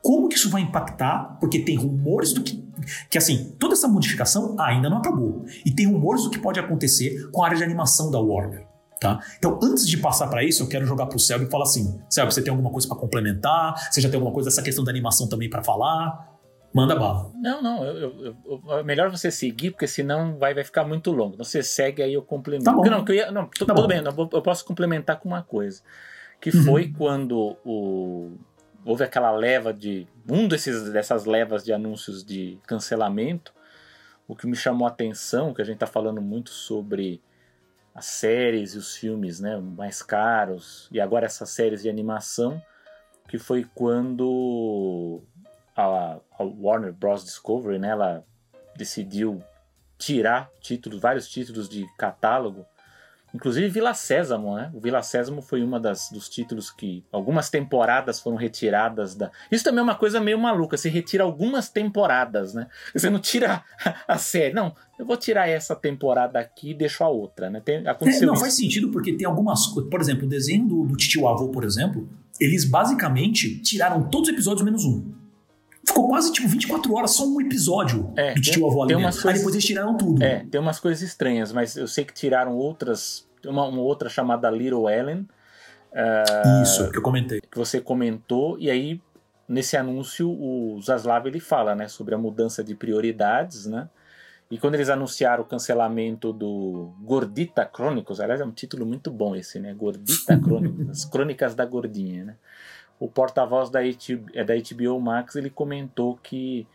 como que isso vai impactar, porque tem rumores do que, que assim, toda essa modificação ainda não acabou, e tem rumores do que pode acontecer com a área de animação da Warner. Tá? Então, antes de passar para isso, eu quero jogar para o Selby e falar assim: Selby, você tem alguma coisa para complementar? Você já tem alguma coisa dessa questão da animação também para falar? Manda bala. Não, não, eu, eu, é melhor você seguir, porque senão vai, vai ficar muito longo. Você segue aí eu complemento. Tá bom. Não, eu ia, não, tá tudo bom. bem, eu posso complementar com uma coisa. Que uhum. foi quando o, houve aquela leva de. Um desses, dessas levas de anúncios de cancelamento. O que me chamou a atenção, que a gente está falando muito sobre as séries e os filmes né, mais caros, e agora essas séries de animação, que foi quando a, a Warner Bros. Discovery né, ela decidiu tirar títulos, vários títulos de catálogo Inclusive Vila Sésamo, né? O Vila Sésamo foi uma das, dos títulos que algumas temporadas foram retiradas da. Isso também é uma coisa meio maluca. Você retira algumas temporadas, né? Você não tira a, série. Não, eu vou tirar essa temporada aqui e deixo a outra, né? Tem, aconteceu é, não, isso. faz sentido porque tem algumas coisas. Por exemplo, o desenho do, do Titio Avô, por exemplo, eles basicamente tiraram todos os episódios menos um. Ficou quase tipo 24 horas, só um episódio é, do Titio Avô ali. Coisas, Aí depois eles tiraram tudo. É, tem umas coisas estranhas, mas eu sei que tiraram outras. Uma, uma outra chamada Little Ellen. Uh, Isso, que eu comentei. Que você comentou, e aí nesse anúncio o Zaslav ele fala né, sobre a mudança de prioridades, né? E quando eles anunciaram o cancelamento do Gordita Chronicles, aliás, é um título muito bom esse, né? Gordita Chronicles, as crônicas da gordinha, né? O porta-voz da, é HBO Max ele comentou que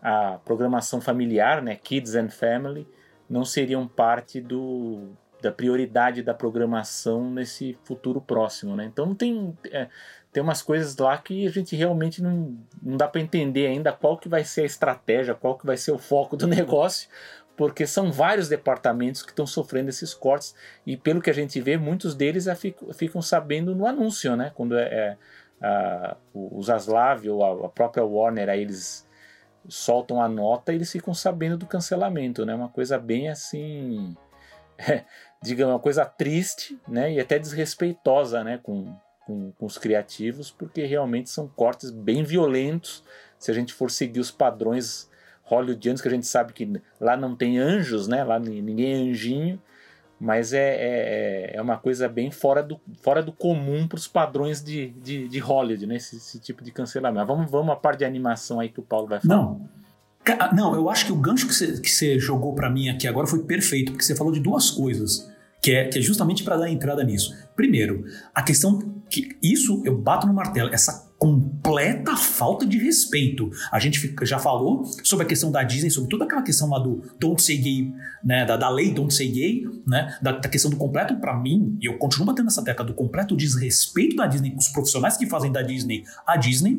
a programação familiar, né, Kids and Family, não seriam parte do, da prioridade da programação nesse futuro próximo, né? Então tem é, tem umas coisas lá que a gente realmente não, não dá para entender ainda qual que vai ser a estratégia, qual que vai ser o foco do negócio, porque são vários departamentos que estão sofrendo esses cortes e pelo que a gente vê, muitos deles ficam sabendo no anúncio, né? Quando é, é uh, o Zaslav ou a, a, própria Warner, aí eles soltam a nota e eles ficam sabendo do cancelamento, né? Uma coisa bem assim, é, digamos, uma coisa triste, né? E até desrespeitosa, né? Com, com, com os criativos, porque realmente são cortes bem violentos. Se a gente for seguir os padrões hollywoodianos, que a gente sabe que lá não tem anjos, né? Lá ninguém é anjinho mas é, é, é, é uma coisa bem fora do, fora do comum para os padrões de, de, de, Hollywood, né? Esse, esse, tipo de cancelamento. Vamos, vamos à parte de animação aí que o Paulo vai falar. Não. Não, eu acho que o gancho que você, que você jogou para mim aqui agora foi perfeito, porque você falou de duas coisas, que é, que é justamente para dar entrada nisso. Primeiro, a questão que isso eu bato no martelo, essa completa falta de respeito. A gente já falou sobre a questão da Disney, sobre toda aquela questão lá do Don't Say Gay, né, da, da lei Don't Say Gay, né, da, da questão do completo, para mim, e eu continuo batendo nessa tecla do completo desrespeito da Disney, os profissionais que fazem da Disney a Disney.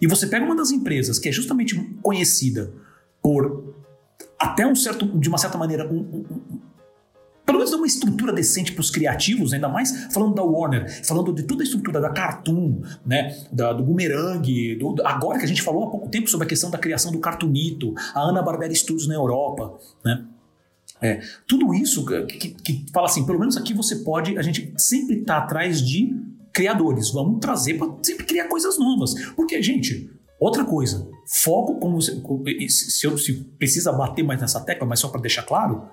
E você pega uma das empresas que é justamente conhecida por até um certo, de uma certa maneira, um, um, pelo menos dar uma estrutura decente para os criativos, ainda mais falando da Warner, falando de toda a estrutura da Cartoon, né, da, do Boomerang, do, agora que a gente falou há pouco tempo sobre a questão da criação do Cartoonito, a Ana Barbera Studios na Europa, né, é, tudo isso que, que, fala assim, pelo menos aqui você pode, a gente sempre está atrás de criadores, vamos trazer para sempre criar coisas novas, porque gente, outra coisa, foco como se, eu, se precisa bater mais nessa tecla, mas só para deixar claro,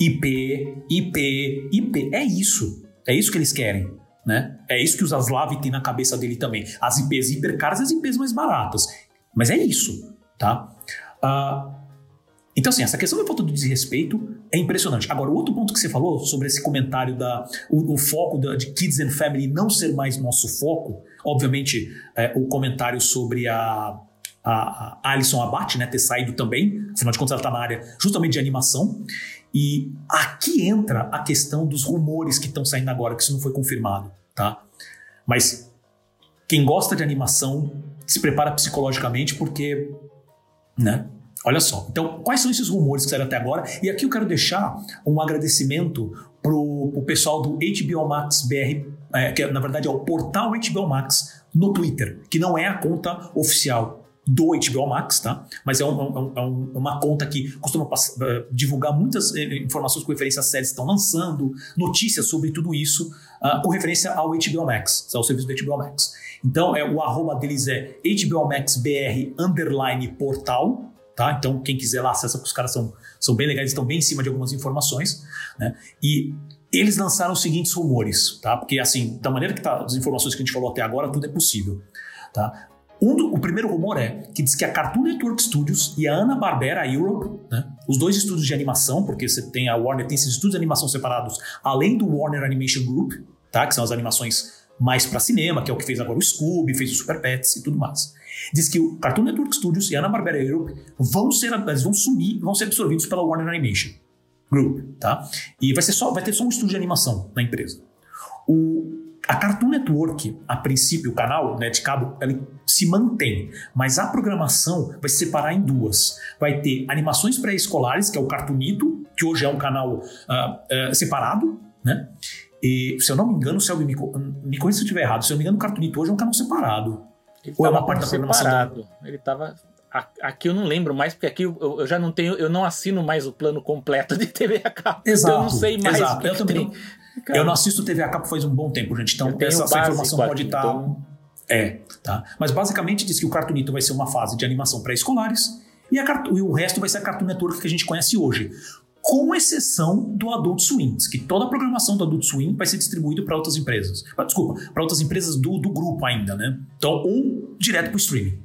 IP, IP, IP. É isso. É isso que eles querem. Né? É isso que o Zaslav tem na cabeça dele também. As IPs hiper caras e as IPs mais baratas. Mas é isso. Tá? Uh, então, assim, essa questão da falta de desrespeito é impressionante. Agora, o outro ponto que você falou sobre esse comentário da o, o foco da, de Kids and Family não ser mais nosso foco, obviamente, é, o comentário sobre a, a, a Alison Abate, né, ter saído também, afinal de contas ela está na área justamente de animação. E aqui entra a questão dos rumores que estão saindo agora, que isso não foi confirmado, tá? Mas quem gosta de animação se prepara psicologicamente porque, né? Olha só. Então, quais são esses rumores que saíram até agora? E aqui eu quero deixar um agradecimento pro, pro pessoal do HBO Max BR, é, que na verdade é o portal HBO Max no Twitter, que não é a conta oficial do HBO Max, tá? Mas é, um, é um, é uma conta que costuma passar, uh, divulgar muitas uh, informações com referência às séries que estão lançando, notícias sobre tudo isso, uh, com referência ao HBO Max, ao serviço do HBO Max. Então, é, o arroba deles é HBO Max BR underline portal, tá? Então, quem quiser lá acessa, os caras são, são bem legais, estão bem em cima de algumas informações, né? E eles lançaram os seguintes rumores, tá? Porque, assim, da maneira que tá as informações que a gente falou até agora, tudo é possível, tá? Um do, o primeiro rumor é que diz que a Cartoon Network Studios e a Ana-Barbera Europe, né, os dois estúdios de animação, porque você tem a Warner, tem esses estúdios de animação separados, além do Warner Animation Group, tá, que são as animações mais para cinema, que é o que fez agora o Scooby, fez o Super Pets e tudo mais. Diz que o Cartoon Network Studios e a Ana-Barbera Europe vão ser, eles vão sumir, vão ser absorvidos pela Warner Animation. Group, tá? E vai ser só, vai ter só um estúdio de animação na empresa. O, a Cartoon Network, a princípio, o canal né, de cabo, ele se mantém, mas a programação vai se separar em duas. Vai ter animações pré-escolares, que é o Cartoonito, que hoje é um canal uh, uh, separado, né? E, se eu não me engano, se eu me, me conheço se eu estiver errado, se eu não me engano, o Cartoonito hoje é um canal separado. Ele Ou é uma parte da programação? Separado. Ele estava Aqui eu não lembro mais, porque aqui eu, eu, já não tenho, eu não assino mais o plano completo de TV a cabo. Exato. Então eu não sei mais exato. eu também tem. Cara, eu não assisto TV a cabo faz um bom tempo, gente. Então essa, essa informação pode estar. Tá então... É, tá. Mas basicamente diz que o Cartoonito vai ser uma fase de animação pré-escolares e, e, o resto vai ser a Cartoon Network que a gente conhece hoje. Com exceção do Adult Swim, que toda a programação do Adult Swim vai ser distribuída para outras empresas. Ah, desculpa, para outras empresas do, do grupo ainda, né? Então, ou direto para o streaming.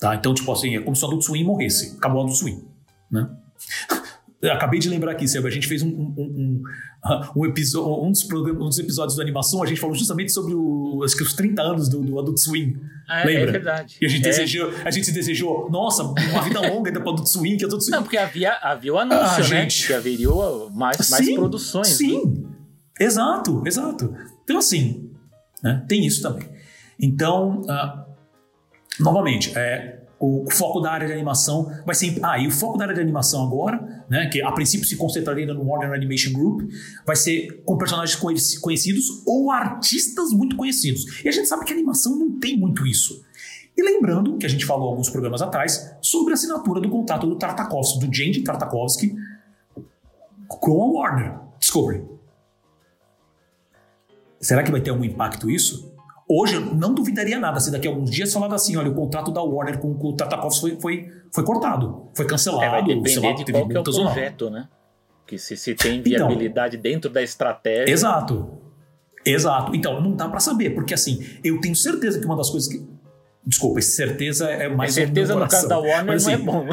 Tá? Então, tipo assim, é como se o Adult Swim morresse. Acabou o Adult Swim. Né? acabei de lembrar aqui, Seba, a gente fez um, um, um, um, episódio, um, dos um dos episódios da animação, a gente falou justamente sobre o, acho que os 30 anos do, do Adult Swim. Ah, é, Lembra? É verdade. E a gente, é. desejou, a gente desejou, nossa, uma vida longa ainda para Adult Swim, que Adult Swim. Não, porque havia, havia o anúncio, ah, né? Gente. Que haveria mais, mais sim, produções. Sim, né? exato, exato. Então, assim, né, tem isso também. Então, uh, novamente, é, o foco da área de animação vai ser. Ah, e o foco da área de animação agora, né, que a princípio se concentraria no Warner Animation Group, vai ser com personagens conhecidos ou artistas muito conhecidos. E a gente sabe que a animação não tem muito isso. E lembrando que a gente falou alguns programas atrás sobre a assinatura do contrato do Tartakovsky, do Jane Tartakovsky com a Warner Discovery. Será que vai ter algum impacto isso? Hoje, eu não duvidaria nada se daqui a alguns dias falado assim: olha, o contrato da Warner com, o Tartakovsky foi, foi, foi cortado, foi cancelado. É, vai depender lá, de qual que é o projeto, né? Que se, se tem então, viabilidade então, dentro da estratégia. Exato. Exato. Então, não dá para saber, porque assim, eu tenho certeza que uma das coisas que. Desculpa, certeza é mais. É certeza no caso da Warner Mas, assim, não é bom.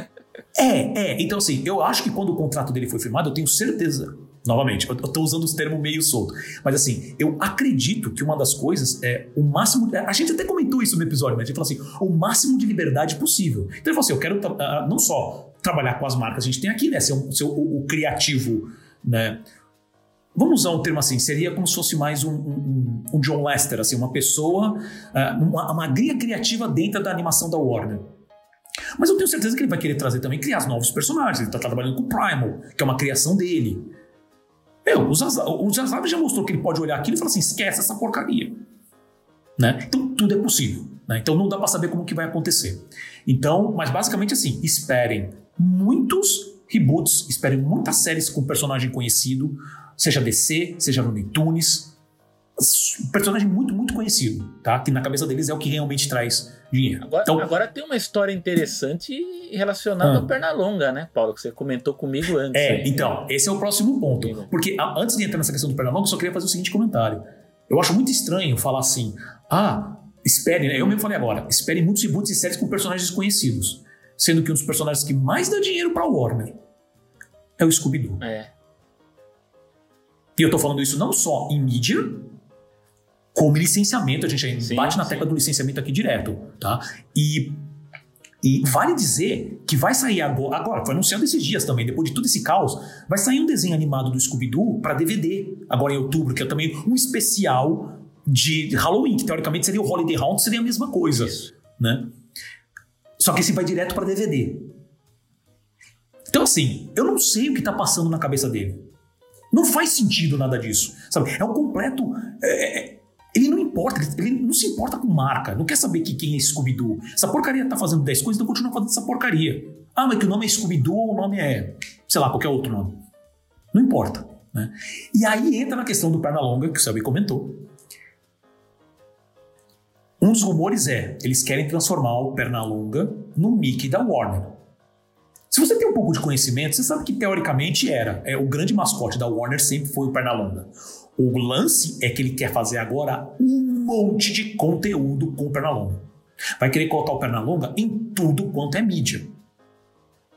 é, é. Então, assim, eu acho que quando o contrato dele foi firmado, eu tenho certeza Novamente, eu estou usando os termos meio solto. Mas assim, eu acredito que uma das coisas é o máximo. A gente até comentou isso no episódio, mas a gente falou assim: o máximo de liberdade possível. Então ele falou assim: eu quero uh, não só trabalhar com as marcas que a gente tem aqui, né? Ser, um, ser o, o, criativo, né? Vamos usar um termo assim, seria como se fosse mais um, um, um John Lester, assim, uma pessoa, uh, uma, uma criativa dentro da animação da Warner. Mas eu tenho certeza que ele vai querer trazer também, criar novos personagens. Ele está trabalhando com Primal, que é uma criação dele. Meu, o Zaslav já mostrou que ele pode olhar aquilo e falar assim: esquece essa porcaria. Né? Então tudo é possível. Né? Então não dá para saber como que vai acontecer. Então, mas basicamente assim, esperem muitos reboots, esperem muitas séries com personagem conhecido, seja DC, seja no Tunes, personagem muito, muito conhecido, tá? Que na cabeça deles é o que realmente traz dinheiro. Agora, então, agora tem uma história interessante relacionada ah. ao Pernalonga, né, Paulo? Que você comentou comigo antes. É, aí. então, esse é o próximo ponto. Porque a, antes de entrar nessa questão do Pernalonga, eu só queria fazer o seguinte comentário. Eu acho muito estranho falar assim, ah, espere, né? Eu mesmo falei agora, espere muitos reboots e séries com personagens conhecidos. Sendo que um dos personagens que mais dá dinheiro pra Warner é o Scooby-Doo. É. E eu tô falando isso não só em mídia, como licenciamento, a gente sim, bate na tecla sim. do licenciamento aqui direto, tá? E, e vale dizer que vai sair agora, agora, foi anunciado esses dias também, depois de todo esse caos, vai sair um desenho animado do Scooby-Doo para DVD, agora em outubro, que é também um especial de Halloween, que teoricamente seria o Holiday Round, seria a mesma coisa, Isso. né? Só que esse vai direto para DVD. Então assim, eu não sei o que tá passando na cabeça dele. Não faz sentido nada disso, sabe? É um completo... É, é ele não importa, ele não se importa com marca, não quer saber que quem é Scooby-Doo. Essa porcaria tá fazendo 10 coisas, então continua fazendo essa porcaria. Ah, mas que o nome é Scooby-Doo ou o nome é, sei lá, qualquer outro nome. Não importa. Né? E aí entra na questão do Pernalonga, que o Selby comentou. Um dos rumores é, eles querem transformar o Pernalonga no Mickey da Warner. Se você tem um pouco de conhecimento, você sabe que teoricamente era. É, o grande mascote da Warner sempre foi o Pernalonga. O lance é que ele quer fazer agora um monte de conteúdo com o Pernalonga. Vai querer colocar o Pernalonga em tudo quanto é mídia.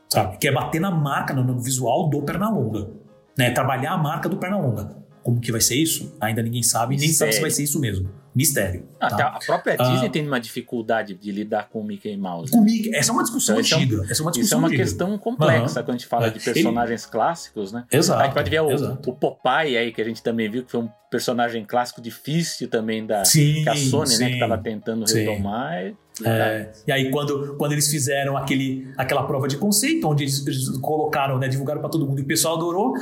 Sabe? Quer bater na marca, no, visual do Pernalonga. Né? Trabalhar a marca do Pernalonga. Como que vai ser isso? Ainda ninguém sabe, nem sabe se vai ser isso mesmo. Mistério. Até tá? a própria Disney ah, tem uma dificuldade de lidar com o Mickey Mouse. Com o Mickey, essa é uma discussão então, antiga. Essa é uma, discussão isso é uma antiga. questão complexa uhum. quando a gente fala é. de personagens Ele... clássicos, né? Exato. A gente pode ver o, o, Popeye aí, que a gente também viu, que foi um personagem clássico difícil também da sim, que a Sony, sim, né, que estava tentando retomar. É, e aí, quando, quando eles fizeram aquele, aquela prova de conceito, onde eles, eles colocaram, né, divulgaram para todo mundo e o pessoal adorou.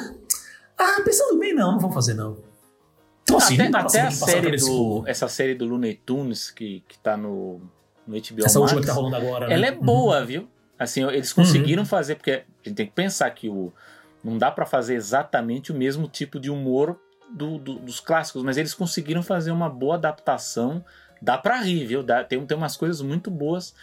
Ah, pensando bem, não, não vamos fazer não. Então, assim, até, até a série do, essa série do Looney Tunes que, que tá no, no HBO Essa Max, última que tá rolando agora, né? Ela é boa, uhum. viu? Assim, eles conseguiram uhum. fazer, porque a gente tem que pensar que o, não dá para fazer exatamente o mesmo tipo de humor do, do, dos clássicos, mas eles conseguiram fazer uma boa adaptação. Dá pra rir, viu? Dá, tem, tem umas coisas muito boas.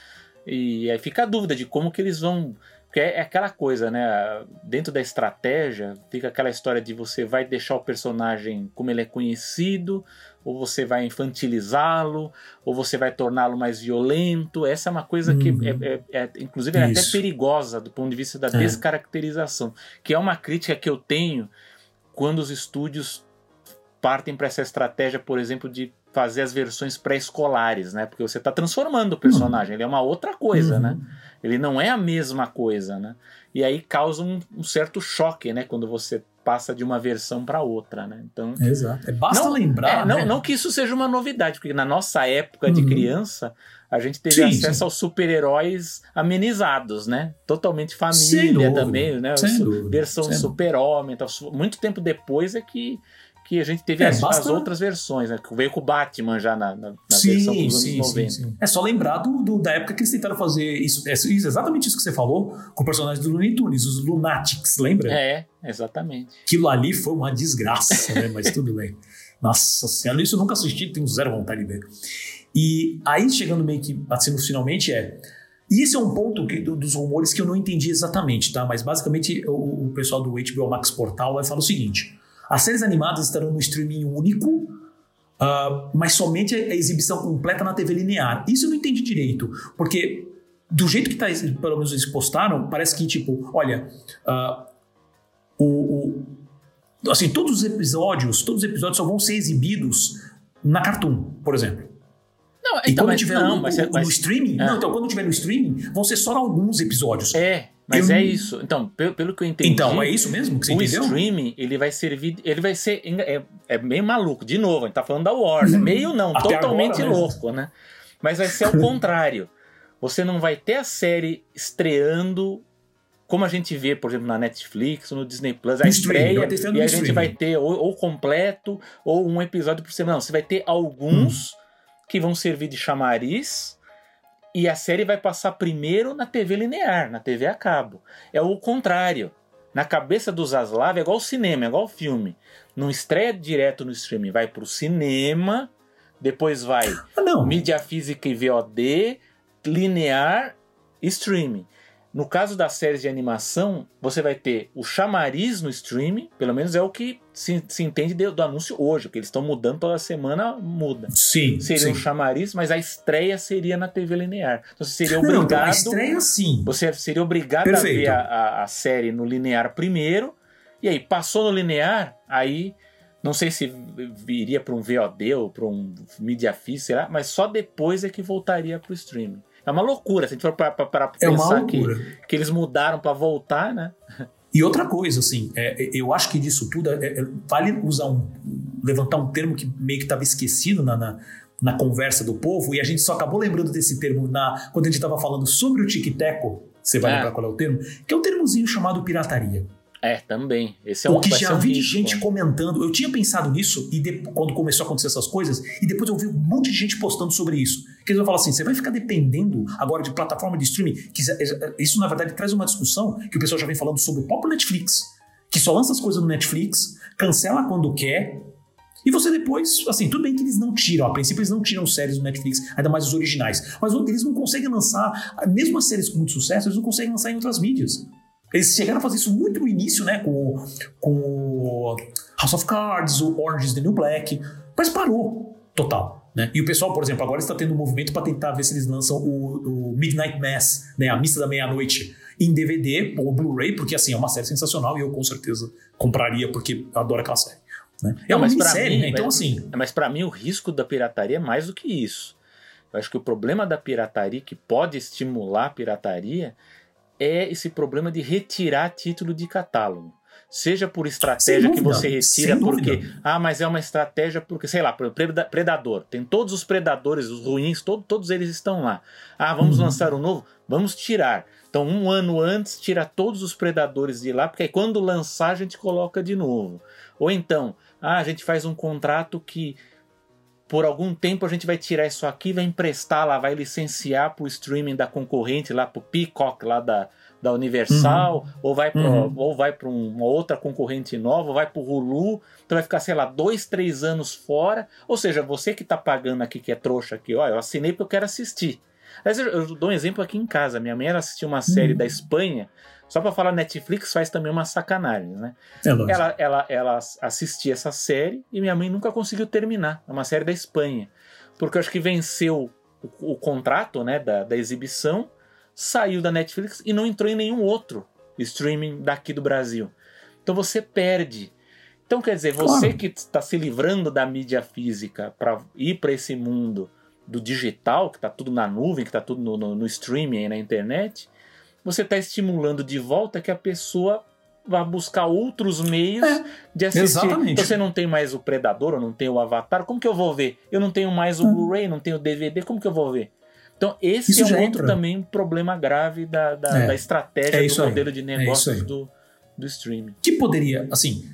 E aí fica a dúvida de como que eles vão porque é, é aquela coisa, né? Dentro da estratégia, fica aquela história de você vai deixar o personagem como ele é conhecido, ou você vai infantilizá-lo, ou você vai torná-lo mais violento. Essa é uma coisa que, uhum. é, é, é, inclusive, é até perigosa do ponto de vista da é. descaracterização, que é uma crítica que eu tenho quando os estúdios partem para essa estratégia, por exemplo, de fazer as versões pré-escolares, né? Porque você está transformando o personagem, uhum. ele é uma outra coisa, né? uhum. né? Ele não é a mesma coisa, né? E aí causa um, um certo choque, né? Quando você passa de uma versão para outra, né? Então, Exato. É, basta não, lembrar, é, né? não, não, que isso seja uma novidade, porque na nossa época de uhum. criança a gente teve sim, acesso sim. aos super-heróis amenizados, né? Totalmente família também, né? Sem versão super-homem, muito tempo depois é que que a gente teve é, as, basta... as, outras versões, né? Que veio com o Batman já na, na, na sim, versão dos sim, anos 90. Sim, é só lembrar do, do, da época que eles tentaram fazer isso, é, isso, exatamente isso que você falou com personagens do Looney Tunes, os Lunatics, lembra? É, exatamente. Aquilo ali foi uma desgraça, né? Mas tudo bem. Nossa senhora, isso eu nunca assisti, tenho zero vontade de ver. E aí, chegando meio que assim, finalmente, é. E esse é um ponto que, dos rumores que eu não entendi exatamente, tá? Mas basicamente o, o pessoal do HBO Max Portal vai falar o seguinte as séries animadas estarão no streaming único, uh, mas somente a exibição completa na TV linear. Isso eu não entendi direito, porque do jeito que tá, pelo menos eles postaram, parece que, tipo, olha, uh, o, o, assim, todos os episódios, todos os episódios só vão ser exibidos na Cartoon, por exemplo. Não, então, e quando mas, tiver não, no, mas, no, mas, streaming, é. não, então quando tiver no streaming, vão ser só alguns episódios. É, mas eu... é isso. Então, pelo, pelo, que eu entendi. Então, é isso mesmo que você o entendeu? streaming, ele vai servir. Ele vai ser. É, é meio maluco. De novo, a gente tá falando da Warner. Uhum. meio não, totalmente agora, louco, né? Mas vai ser o contrário. Você não vai ter a série estreando como a gente vê, por exemplo, na Netflix ou no Disney Plus, a estreia e a gente vai ter ou, ou, completo ou um episódio por semana. Não, você vai ter alguns hum. que vão servir de chamariz e a série vai passar primeiro na TV linear, na TV a cabo. É o contrário. Na cabeça dos Zaslav é igual o cinema, é igual o filme. Não estreia direto no streaming, vai pro cinema, depois vai ah, mídia física e VOD, linear, streaming. No caso das séries de animação, você vai ter o chamariz no streaming, pelo menos é o que se, se entende do, do anúncio hoje, que eles estão mudando toda semana, muda. Sim. Seria sim. um chamariz, mas a estreia seria na TV linear. Então você seria obrigado. Não, então a estreia sim. Você seria obrigado Perfeito. a ver a, a, a série no linear primeiro, e aí passou no linear, aí não sei se viria para um VOD ou para um mídia física, mas só depois é que voltaria para o streaming. É uma loucura, se a gente for para é que, que eles mudaram para voltar, né? E outra coisa, assim, é, é, eu acho que disso tudo é, é, vale usar um. levantar um termo que meio que estava esquecido na, na, na, conversa do povo, e a gente só acabou lembrando desse termo na, quando a gente estava falando sobre o tic-teco, você vai é. lembrar qual é o termo, que é um termozinho chamado pirataria. É, também. Esse é um, o que já vi de gente comentando. Eu tinha pensado nisso e de, quando começou a acontecer essas coisas, e depois eu vi um monte de gente postando sobre isso. Que eles vão falar assim: você vai ficar dependendo agora de plataforma de streaming. Isso, na verdade, traz uma discussão que o pessoal já vem falando sobre o próprio Netflix, que só lança as coisas no Netflix, cancela quando quer. E você depois, assim, tudo bem que eles não tiram, a princípio eles não tiram séries do Netflix, ainda mais os originais, mas eles não conseguem lançar, mesmo as séries com muito sucesso, eles não conseguem lançar em outras mídias. Eles chegaram a fazer isso muito no início, né? Com, com House of Cards, o Orange is the New Black, mas parou total. Né? E o pessoal, por exemplo, agora está tendo um movimento para tentar ver se eles lançam o, o Midnight Mass, né? a missa da meia-noite, em DVD ou Blu-ray, porque assim é uma série sensacional e eu com certeza compraria porque eu adoro aquela série. Né? É não, uma minissérie, né? Então, assim. Mas para mim, o risco da pirataria é mais do que isso. Eu acho que o problema da pirataria, que pode estimular a pirataria, é esse problema de retirar título de catálogo. Seja por estratégia dúvida, que você retira, porque. Ah, mas é uma estratégia porque, sei lá, predador. Tem todos os predadores, os ruins, todo, todos eles estão lá. Ah, vamos uhum. lançar um novo? Vamos tirar. Então, um ano antes, tira todos os predadores de lá, porque aí quando lançar, a gente coloca de novo. Ou então, ah, a gente faz um contrato que por algum tempo a gente vai tirar isso aqui, vai emprestar lá, vai licenciar para o streaming da concorrente, lá para o Peacock, lá da, da Universal, uhum. ou vai para uhum. ou vai para uma outra concorrente nova, ou vai para o Hulu, então vai ficar, sei lá, dois, três anos fora. Ou seja, você que está pagando aqui, que é trouxa aqui, ó, eu assinei porque eu quero assistir. Eu, eu, dou um exemplo aqui em casa. Minha mãe assistiu uma série uhum. da Espanha. Só para falar, Netflix faz também uma sacanagem, né? É ela, ela, ela assistia essa série e minha mãe nunca conseguiu terminar. É uma série da Espanha. Porque eu acho que venceu o, o contrato né, da, da exibição, saiu da Netflix e não entrou em nenhum outro streaming daqui do Brasil. Então você perde. Então quer dizer, você claro. que está se livrando da mídia física para ir para esse mundo do digital, que está tudo na nuvem, que está tudo no, no, no, streaming na internet, você está estimulando de volta que a pessoa vá buscar outros meios é, de assistir. Exatamente. Você não tem mais o Predador, ou não tem o Avatar, como que eu vou ver? Eu não tenho mais o é. Blu-ray, não tenho o DVD, como que eu vou ver? Então, esse isso é um outro entra. também problema grave da, da, é, da estratégia é do modelo aí. de é negócios do, do streaming. Que poderia, assim,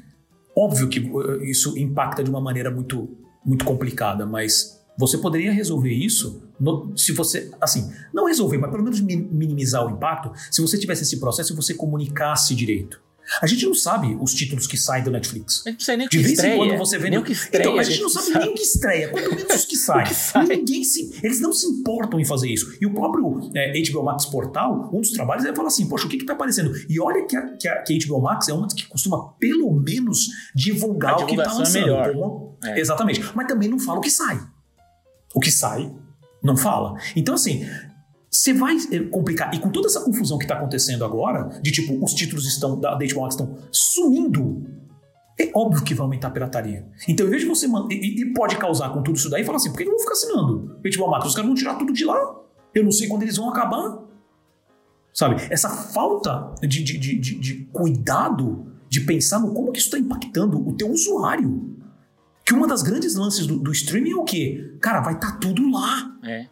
óbvio que uh, isso impacta de uma maneira muito, muito complicada, mas você poderia resolver isso no, se você, assim, não resolver, mas pelo menos minimizar o impacto, se você tivesse esse processo e você comunicasse direito. A gente não sabe os títulos que saem do Netflix. A gente não sabe nem o que De vez estreia, em quando você vê. Nem no... que estreia, então, a gente, não sabe, sabe, nem o que estreia, quanto menos os que saem. sai. Ninguém se. Eles não se importam em fazer isso. E o próprio é, HBO Max Portal, um dos trabalhos é falar assim: poxa, o que está aparecendo? E olha que a, que, a, que a HBO Max é uma que costuma, pelo menos, divulgar o que está lançando. É melhor. Como... É. Exatamente. Mas também não fala o que sai. O que sai, não fala. Então, assim, você vai eh, complicar. E com toda essa confusão que está acontecendo agora, de tipo, os títulos estão da HBO Max estão sumindo, é óbvio que vai aumentar a pirataria. Então, em vez de você. E, e pode causar com tudo isso daí, falar assim: por que eu vou ficar assinando HBO Max? Os caras vão tirar tudo de lá. Eu não sei quando eles vão acabar. Sabe? Essa falta de, de, de, de cuidado, de pensar no como que isso está impactando o teu usuário. Que uma das grandes lances do, do streaming é o quê? Cara, vai estar tá tudo lá. É.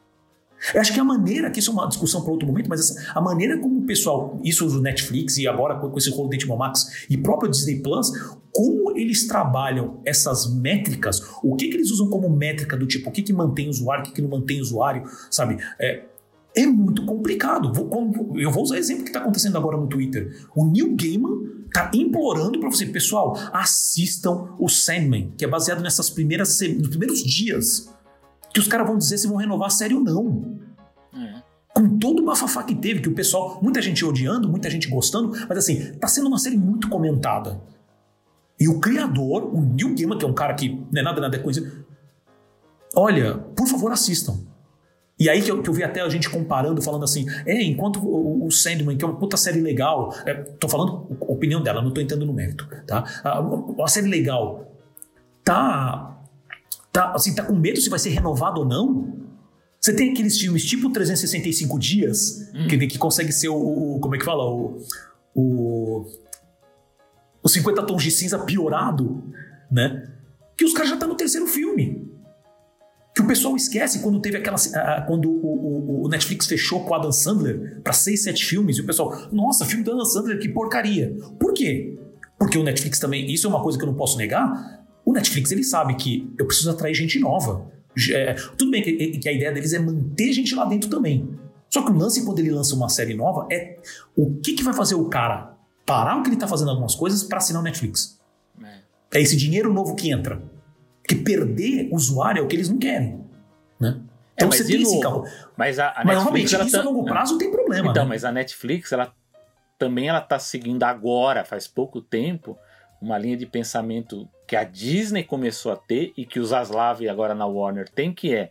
Eu acho que a maneira, que isso é uma discussão para outro momento, mas essa, a maneira como o pessoal, isso o Netflix e agora com esse rolo HBO Max e próprio Disney Plus, como eles trabalham essas métricas, o que, que eles usam como métrica do tipo, o que, que mantém o usuário, o que, que não mantém o usuário, sabe? É, é muito complicado. eu vou usar o exemplo que está acontecendo agora no Twitter. O Neil Gaiman tá implorando para você, pessoal, assistam o Sandman, que é baseado nessas primeiras nos primeiros dias que os caras vão dizer se vão renovar a série ou não. É. Com todo o bafafá que teve, que o pessoal, muita gente odiando, muita gente gostando, mas assim, tá sendo uma série muito comentada. E o criador, o Neil Gaiman, que é um cara que não é nada, nada conhecido, olha, por favor, assistam. E aí que eu, que eu, vi até a gente comparando, falando assim, é, enquanto o, o Sandman, que é uma puta série legal, é, tô falando opinião dela, não tô entrando no mérito, tá? Uma série legal, tá, tá, assim, tá com medo se vai ser renovado ou não? Você tem aqueles filmes tipo 365 Dias, hum. que, que consegue ser o, o, como é que fala, o, o, o 50 Tons de Cinza piorado, né? Que os caras já estão tá no terceiro filme que o pessoal esquece quando teve aquela. quando o, o, o, Netflix fechou com o Adam Sandler para seis, sete filmes, e o pessoal, nossa, filme do Adam Sandler, que porcaria. Por quê? Porque o Netflix também, isso é uma coisa que eu não posso negar. O Netflix ele sabe que eu preciso atrair gente nova. É, tudo bem que, que a ideia deles é manter gente lá dentro também. Só que o lance quando ele lança uma série nova é o que, que vai fazer o cara parar o que ele está fazendo algumas coisas para assinar o Netflix. É. é esse dinheiro novo que entra. Porque perder usuário é o que eles não querem. Né? É, então é, você tem esse carro. Mas, a, a mas realmente, isso tá... a longo prazo tem problema. Então, né? mas a Netflix, ela também ela está seguindo agora, faz pouco tempo, uma linha de pensamento que a Disney começou a ter e que os Zaslav agora na Warner tem, que é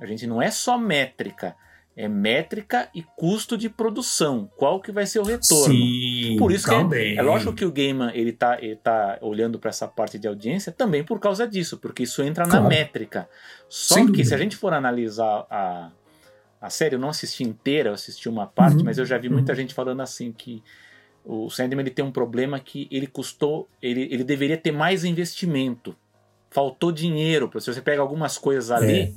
a gente não é só métrica, É métrica e custo de produção. Qual que vai ser o retorno? Sim, por isso também. que é, é lógico que o Gaiman ele tá, ele tá olhando para essa parte de audiência também por causa disso, porque isso entra claro. na métrica. Só Sem que dúvida. se a gente for analisar a, a série, eu não assisti inteira, eu assisti uma parte, uhum. mas eu já vi muita uhum. gente falando assim que o Sandman ele tem um problema que ele custou, ele, ele deveria ter mais investimento. Faltou dinheiro. Se você pega algumas coisas ali,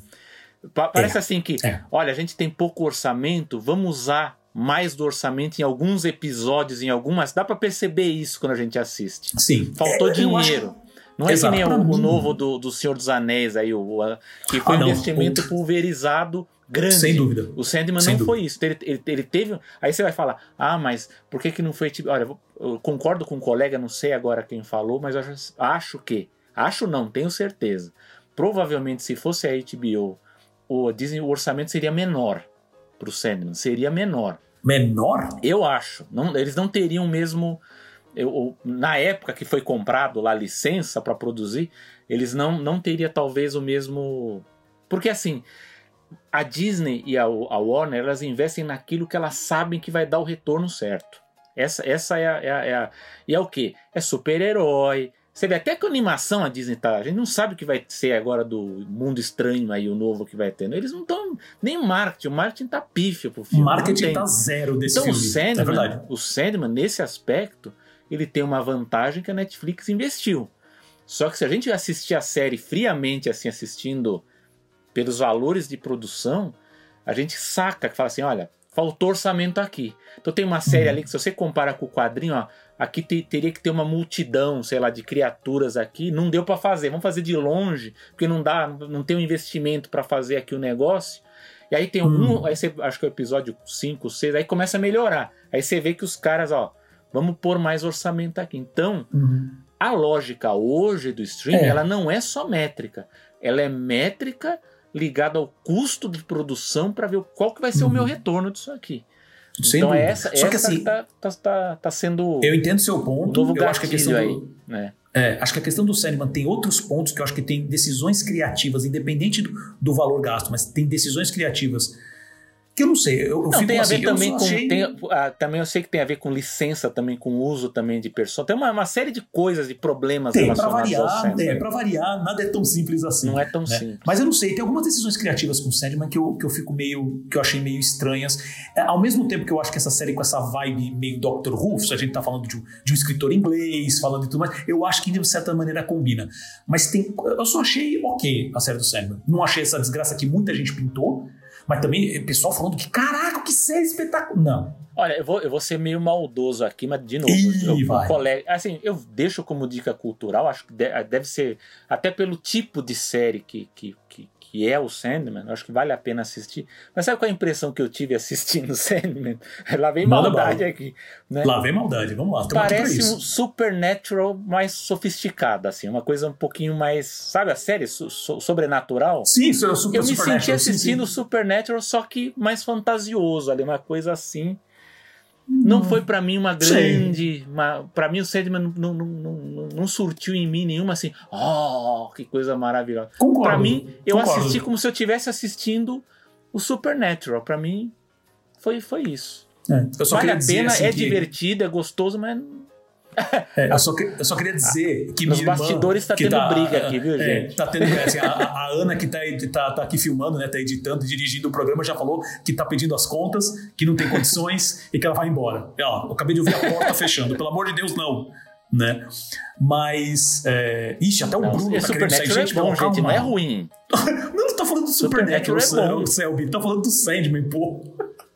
é. parece é. assim que, é. olha, a gente tem pouco orçamento, vamos usar mais do orçamento em alguns episódios, em algumas. Dá para perceber isso quando a gente assiste. Sim. Faltou é, dinheiro. Acho... Não é Exato, que nem o, o, novo do, do Senhor dos Anéis aí, o, que foi ah, um investimento o... pulverizado grande. Sem dúvida. O Sandman Sem não dúvida. foi isso. Ele, ele, ele, teve. Aí você vai falar, ah, mas por que, que não foi. Tipo, olha, eu concordo com um colega, não sei agora quem falou, mas eu acho, acho que. Acho não, tenho certeza. Provavelmente, se fosse a HBO, o Disney, o orçamento seria menor pro Sandman. Seria menor. Menor? Eu acho. Não, eles não teriam o mesmo. Eu, na época que foi comprado lá a licença para produzir, eles não, não teria talvez o mesmo. Porque assim, a Disney e a, a, Warner elas investem naquilo que elas sabem que vai dar o retorno certo. Essa, essa é a, é a, é a e é o que? É super-herói. Você vê até que a animação a Disney tá. A gente não sabe o que vai ser agora do mundo estranho aí, o novo que vai ter. Eles não estão. Nem o marketing. O marketing tá pífio pro filme. O marketing tá zero desse então, filme. O Sandman, é o Sandman, nesse aspecto, ele tem uma vantagem que a Netflix investiu. Só que se a gente assistir a série friamente, assim, assistindo pelos valores de produção, a gente saca que fala assim: olha, faltou orçamento aqui. Então tem uma série uhum. ali que, se você compara com o quadrinho, ó, aqui te, teria que ter uma multidão, sei lá, de criaturas aqui. Não deu para fazer. Vamos fazer de longe, porque não dá, não tem um investimento para fazer aqui o negócio. E aí tem um, uhum. aí você, acho que é o episódio 5, 6, aí começa a melhorar. Aí você vê que os caras, ó, vamos pôr mais orçamento aqui. Então, uhum. a lógica hoje do streaming, é. ela não é só métrica. Ela é métrica ligado ao custo de produção para ver qual que vai ser uhum. o meu uhum. retorno disso aqui. Sem então é essa, Só essa que assim, tá, tá, tá, tá, sendo. Eu entendo seu ponto. eu acho que a questão aí, do, né? É, acho que a questão do Sandman tem outros pontos que eu acho que tem decisões criativas, independente do, do valor gasto, mas tem decisões criativas que eu não sei, eu, eu não, fico tem assim, a ver também com achei... tem, ah, também eu sei que tem a ver com licença também com uso também de pessoa. Tem uma, uma série de coisas, de problemas tem, relacionados variar, ao Sandman. É, para variar, nada é tão simples assim. Não é tão né? simples. Mas eu não sei, tem algumas decisões criativas com o Sandman que eu, que eu fico meio que eu achei meio estranhas. É, ao mesmo tempo que eu acho que essa série com essa vibe meio Doctor Who, se a gente tá falando de um, de um escritor inglês, falando de tudo mais, eu acho que de certa maneira combina. Mas tem, eu só achei OK a série do Sandman. Não achei essa desgraça que muita gente pintou. Mas também o pessoal falando que, caraca, que série espetacular. Não. Olha, eu vou, eu vou ser meio maldoso aqui, mas de novo, Ih, eu, colega, assim, eu deixo como dica cultural, acho que deve ser, até pelo tipo de série que, que, que, que é o Sandman, acho que vale a pena assistir. Mas sabe qual é a impressão que eu tive assistindo Sandman? Lá vem maldade aqui. Né? Lá vem maldade, vamos lá. Parece um Supernatural mais sofisticado, assim, uma coisa um pouquinho mais. Sabe a série so, so, Sobrenatural? Sim, isso é super Eu me senti assistindo sim, sim. Supernatural, só que mais fantasioso ali, uma coisa assim. Não foi para mim uma grande. Para mim, o Sandman não, não, não, não, surtiu em mim nenhuma assim. Oh, que coisa maravilhosa. Para mim, eu concordo. assisti como se eu estivesse assistindo o Supernatural. Para mim, foi, foi isso. É, vale a pena, assim é que... divertido, é gostoso, mas é, eu, só, eu, só, queria dizer que Nos bastidores está tendo tá, briga aqui, viu, é, gente? Tá tendo, assim, a, a, Ana que está tá, tá aqui filmando, né, tá editando, dirigindo o programa, já falou que está pedindo as contas, que não tem condições e que ela vai embora. É, ó, eu acabei de ouvir a porta fechando, pelo amor de Deus, não. Né? Mas. É... Ixi, até o não, Bruno tá querendo sair. Gente, é bom, gente, não é ruim. não, tu tá falando do Supernatural, Supernatural é bom. Selby. Tá falando do Sandman, pô.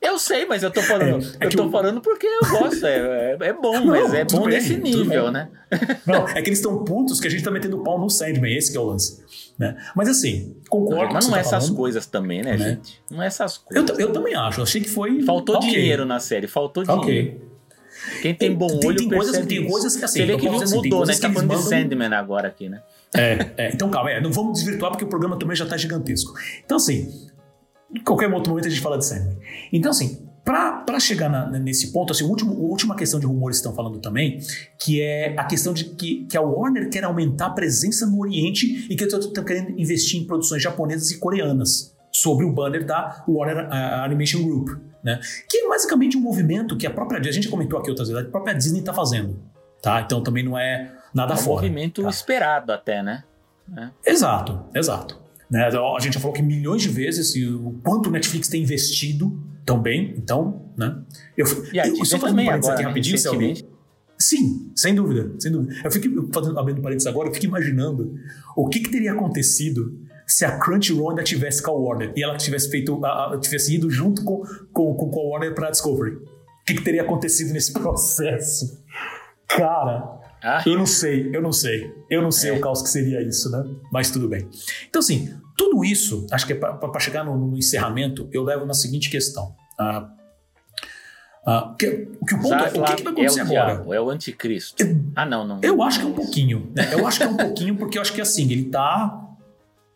Eu sei, mas eu tô falando. É, é eu tô o... falando porque eu gosto. É, é, é bom, não, mas é bom bem, nesse nível, né? Não, é que eles estão putos que a gente tá metendo pau no Sandman, esse que é o lance. Né? Mas assim, concordo. Mas não é tá essas falando, coisas também, né, né, gente? Não é essas coisas. Eu, eu também acho. Achei que foi. Faltou okay. dinheiro na série, faltou dinheiro. Ok. Quem tem bom tem, olho tem coisas, tem coisas que assim. Você vê que assim, mudou, né? Tá falando mandam... de Sandman agora aqui, né? É, é, então calma, é, não vamos desvirtuar porque o programa também já tá gigantesco. Então assim, em qualquer outro momento a gente fala de Sandman. Então assim, para chegar na, nesse ponto, assim, a última questão de rumores estão falando também, que é a questão de que, que a Warner quer aumentar a presença no Oriente e que está querendo investir em produções japonesas e coreanas. sobre o banner da Warner uh, Animation Group, né? Que é basicamente um movimento que a própria a gente comentou aqui outras vezes, a própria Disney está fazendo, tá? Então também não é nada é um fora. movimento tá? esperado até, né? É. Exato, exato. Né? A gente já falou que milhões de vezes o quanto o Netflix tem investido também, então, né? Eu, e a eu, só fazendo um parênteses aqui né, rapidinho, Selby. Sim, sem dúvida, sem dúvida. Eu fico fazendo, abrindo parênteses agora, eu fico imaginando o que, que teria acontecido se a Crunchyroll ainda tivesse com a Warner e ela tivesse feito, a, a, tivesse ido junto com, com, com a Warner para Discovery. O que, que teria acontecido nesse processo? Cara, ah. eu não sei, eu não sei. Eu não sei é. o caos que seria isso, né? Mas tudo bem. Então, assim, tudo isso, acho que é para chegar no, no, encerramento, eu levo na seguinte questão. Ah, ah, que, que o ponto é, o que, que vai acontecer é agora? Diabo, é o anticristo. Eu, ah, não, não. Eu acho que é um pouquinho. Né? Eu acho que é um pouquinho, porque eu acho que assim, ele tá.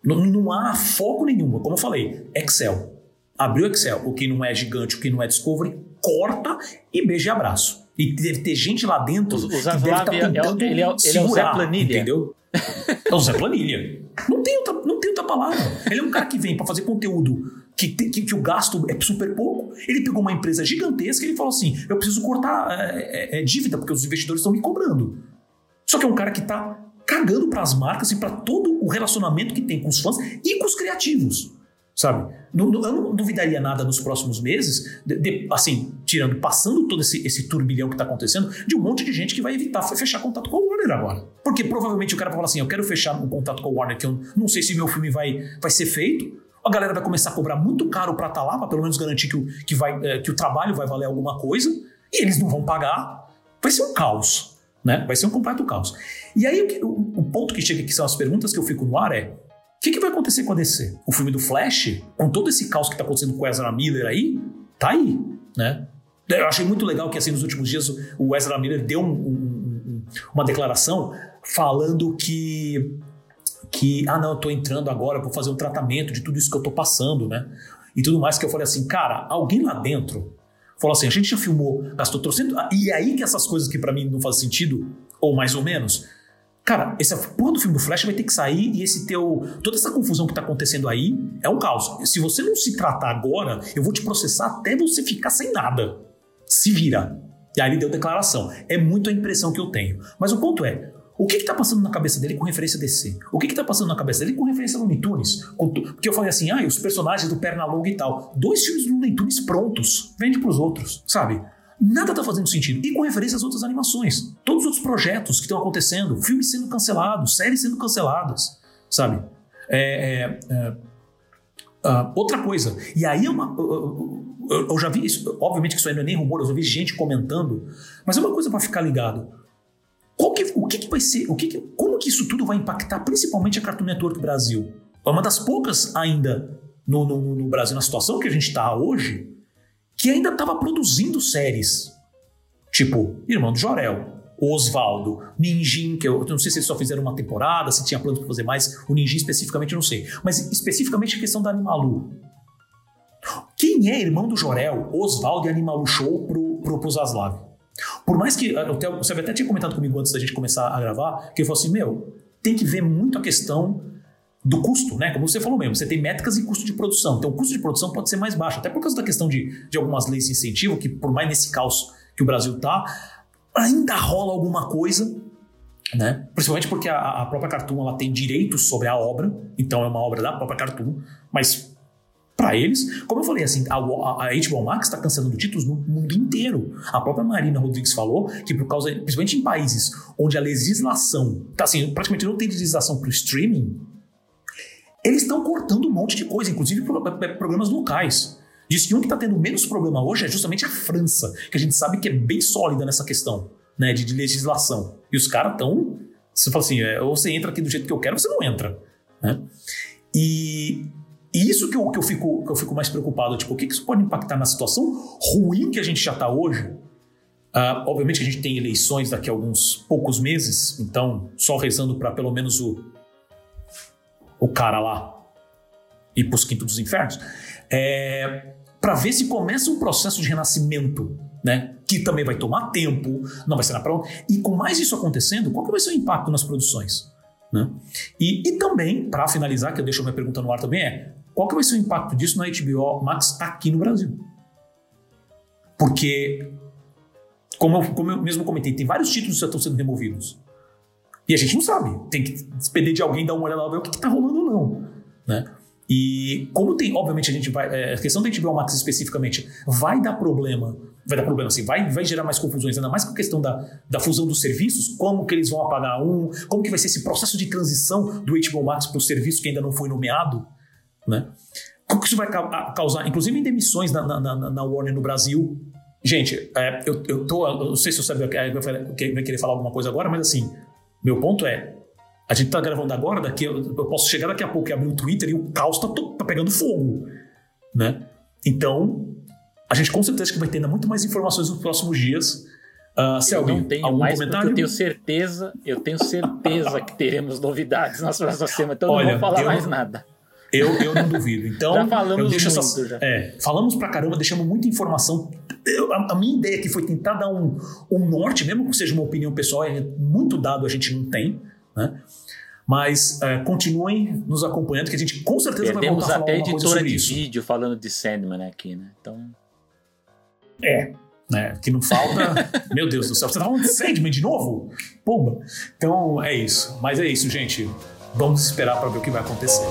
Não, não há foco nenhum. Como eu falei, Excel. Abriu Excel. O que não é gigante, o que não é Discovery, corta e beija e abraço. E deve ter gente lá dentro o, o que deve estar tá é tentando é, ele é, ele segurar, é o Zé Planilha. entendeu? É o Zé Planilha. Não tem outra, não tem outra palavra. Ele é um cara que vem para fazer conteúdo que, que, que, o gasto é super pouco. Ele pegou uma empresa gigantesca e ele falou assim: eu preciso cortar é, é dívida, porque os investidores estão me cobrando. Só que é um cara que está cagando para as marcas e para todo o relacionamento que tem com os fãs e com os criativos. Sabe? eu não duvidaria nada nos próximos meses, de, de, assim, tirando, passando todo esse, esse turbilhão que está acontecendo, de um monte de gente que vai evitar fechar contato com o Warner agora. Porque provavelmente o cara vai falar assim: eu quero fechar um contato com o Warner, que eu não sei se meu filme vai, vai ser feito a galera vai começar a cobrar muito caro para estar tá lá, para pelo menos garantir que o, que, vai, é, que o trabalho vai valer alguma coisa, e eles não vão pagar. Vai ser um caos, né? Vai ser um completo caos. E aí o, o, ponto que chega, que são as perguntas que eu fico no ar é: o que, que vai acontecer com a DC? O filme do Flash, com todo esse caos que está acontecendo com o Ezra Miller aí, tá aí, né? Eu achei muito legal que assim nos últimos dias o Ezra Miller deu um, um, uma declaração falando que que, ah, não, eu tô entrando agora para fazer um tratamento de tudo isso que eu tô passando, né? E tudo mais que eu falei assim, cara, alguém lá dentro falou assim, a gente já filmou, gastou trocento, e é aí que essas coisas que para mim não fazem sentido, ou mais ou menos, cara, esse porra do filme do Flash vai ter que sair e esse teu, toda essa confusão que tá acontecendo aí é um caos. Se você não se tratar agora, eu vou te processar até você ficar sem nada. Se vira. E aí ele deu declaração. É muito a impressão que eu tenho. Mas o ponto é, o que está passando na cabeça dele com referência a DC? O que está passando na cabeça dele com referência a Looney Tunes? Porque eu falei assim, ah, os personagens do Pernalonga e tal. Dois filmes do Looney Tunes prontos. Vende para os outros, sabe? Nada está fazendo sentido. E com referência às outras animações. Todos os outros projetos que estão acontecendo. Filmes sendo cancelados, séries sendo canceladas, sabe? É, é, é, uh, outra coisa. E aí é uma... Eu, já vi isso. Obviamente que isso aí não é nem rumor. Eu já vi gente comentando. Mas é uma coisa para ficar ligado. Que, o que, que, vai ser, o que, que, como que isso tudo vai impactar principalmente a Cartoon Network Brasil? É uma das poucas ainda no, no, no Brasil, na situação que a gente está hoje, que ainda estava produzindo séries. Tipo, Irmão do Jorel, Osvaldo, Ninjin, que eu, eu, não sei se eles só fizeram uma temporada, se tinha plano para fazer mais, o Ninjin especificamente eu não sei. Mas especificamente a questão da Animalu. Quem é irmão do Jorel, Osvaldo e Animalu Show pro, pro, pro Zaslav? Por mais que. Você até tinha comentado comigo antes da gente começar a gravar, que ele falou assim: meu, tem que ver muito a questão do custo, né? Como você falou mesmo, você tem métricas e custo de produção. Então, o custo de produção pode ser mais baixo, até por causa da questão de, de algumas leis de incentivo, que por mais nesse caos que o Brasil tá, ainda rola alguma coisa, né? Principalmente porque a, a própria Cartoon ela tem direitos sobre a obra, então é uma obra da própria Cartoon, mas para eles. Como eu falei, assim, a, a, HBO Max está cancelando títulos no mundo inteiro. A própria Marina Rodrigues falou que por causa, principalmente em países onde a legislação, tá assim, praticamente não tem legislação para o streaming, eles estão cortando um monte de coisa, inclusive programas locais. Diz que um que está tendo menos problema hoje é justamente a França, que a gente sabe que é bem sólida nessa questão né, de, de legislação. E os caras estão. Você fala assim, é, ou você entra aqui do jeito que eu quero, ou você não entra. Né? E e isso que eu, que eu, fico, que eu fico mais preocupado, tipo, o que, que isso pode impactar na situação ruim que a gente já está hoje? Uh, obviamente que a gente tem eleições daqui a alguns poucos meses, então só rezando para pelo menos o, o cara lá ir para os quintos dos infernos, é, para ver se começa um processo de renascimento, né? Que também vai tomar tempo, não vai ser na prova. E com mais isso acontecendo, qual que vai ser o impacto nas produções? Né? E, e também, para finalizar, que eu deixo minha pergunta no ar também, é qual que vai ser o impacto disso na HBO Max aqui no Brasil? Porque, como eu, como eu mesmo comentei, tem vários títulos que já estão sendo removidos. E a gente não sabe. Tem que depender de alguém dar uma olhada lá ver o que está rolando ou não. Né? E como tem, obviamente, a gente vai. É, a questão da HBO Max especificamente vai dar problema. Vai dar problema, assim, vai, vai gerar mais confusões, ainda mais com a questão da, da fusão dos serviços, como que eles vão apagar um, como que vai ser esse processo de transição do HBO Max para o serviço que ainda não foi nomeado, né? O que isso vai causar, inclusive em demissões na, na, na, na Warner no Brasil. Gente, é, eu, eu tô. Eu não sei se você sabe, vai querer falar alguma coisa agora, mas assim, meu ponto é: a gente tá gravando agora, daqui eu, eu posso chegar daqui a pouco e abrir o Twitter e o caos tá, tá pegando fogo, né? Então, a gente com certeza que vai ter muito mais informações nos próximos dias. Uh, Selby, eu não tenho algum mais comentário? eu tenho certeza, eu tenho certeza que teremos novidades nas próximas semanas, então Olha, não vou falar eu, mais nada. Eu, eu não duvido. Então, já falamos muito, essas, já. É, falamos pra caramba, deixamos muita informação. Eu, a, a, minha ideia aqui foi tentar dar um, um norte, mesmo que seja uma opinião pessoal, é muito dado a gente não tem, né? Mas é, continuem nos acompanhando, que a gente com certeza Perdemos vai voltar a falar até editora de isso. vídeo falando de Sandman aqui, né? Então. É, né? Que não falta. Meu Deus do céu, você tá falando de Sandman de novo? Pumba! Então é isso. Mas é isso, gente. Vamos esperar para ver o que vai acontecer.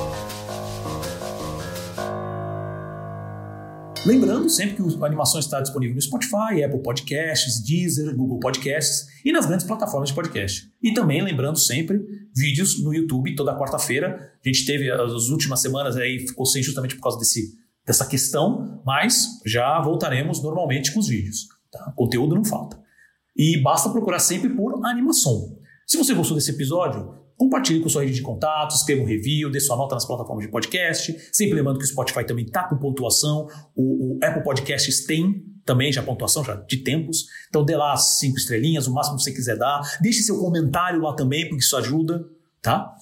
Lembrando sempre que a animação está disponível no Spotify, Apple Podcasts, Deezer, Google Podcasts e nas grandes plataformas de podcast. E também lembrando sempre vídeos no YouTube toda quarta-feira. A gente teve as últimas semanas aí ficou sem justamente por causa desse, dessa questão, mas já voltaremos normalmente com os vídeos. Tá? Conteúdo não falta. E basta procurar sempre por animação. Se você gostou desse episódio, Compartilhe com sua rede de contatos, escreva um review, dê sua nota nas plataformas de podcast. Sempre lembrando que o Spotify também está com pontuação, o, o, Apple Podcasts tem também já pontuação já de tempos. Então dê lá cinco estrelinhas, o máximo que você quiser dar. Deixe seu comentário lá também, porque isso ajuda, tá?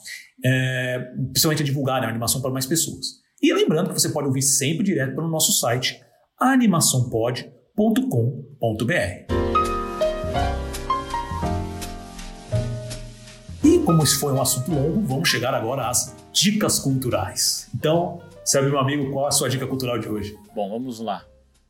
É, principalmente a divulgar né, a animação para mais pessoas. E lembrando que você pode ouvir sempre direto pelo nosso site animaçãopod.com.br. como esse foi um assunto longo, vamos chegar agora às dicas culturais. Então, sabe, meu amigo, qual a sua dica cultural de hoje? Bom, vamos lá.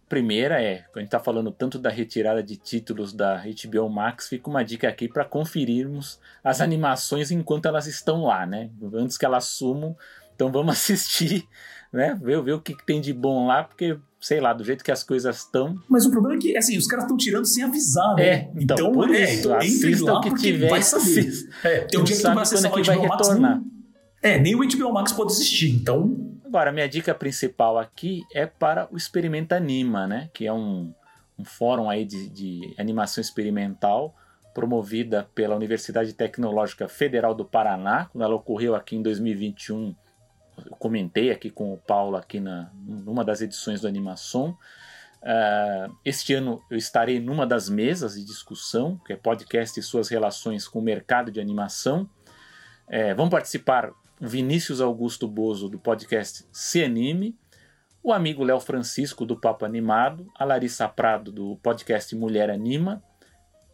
Primeira é, quando a gente está falando tanto da retirada de títulos da HBO Max, fica uma dica aqui para conferirmos as animações enquanto elas estão lá, né? Antes que elas sumam. Então vamos assistir, né? Ver, ver o que, que tem de bom lá, porque sei lá, do jeito que as coisas estão. Mas o problema é que, assim, os caras estão tirando sem avisar, né? É, então, então por é, isso, então entre lá que tiver, vai saber. É, tem um dia que tu vai acessar o HBO vai Max, retornar. Não, é, nem o HBO Max pode existir, então... Agora, minha dica principal aqui é para o Experimenta Anima, né? Que é um, um fórum aí de, de animação experimental promovida pela Universidade Tecnológica Federal do Paraná, quando ela ocorreu aqui em 2021 eu comentei aqui com o Paulo aqui na numa das edições do Animação. Uh, este ano eu estarei numa das mesas de discussão, que é podcast e suas relações com o mercado de animação. É, vão participar Vinícius Augusto Bozo, do podcast Se Anime, o amigo Léo Francisco, do Papo Animado, a Larissa Prado, do podcast Mulher Anima,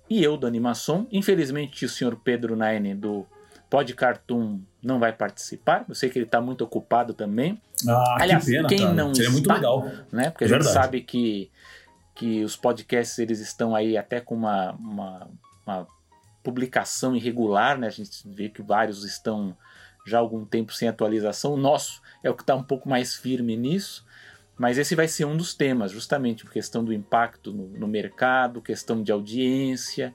e eu, do Animação. Infelizmente, o senhor Pedro Naine, do Pod Cartoon não vai participar. Eu sei que ele está muito ocupado também. Ah, Aliás, que pena, quem cara. não Seria está, muito legal. Né? Porque é a gente verdade. sabe que, que os podcasts eles estão aí até com uma, uma, uma, publicação irregular, né? A gente vê que vários estão já há algum tempo sem atualização. O nosso é o que está um pouco mais firme nisso. Mas esse vai ser um dos temas, justamente por questão do impacto no, no mercado, questão de audiência,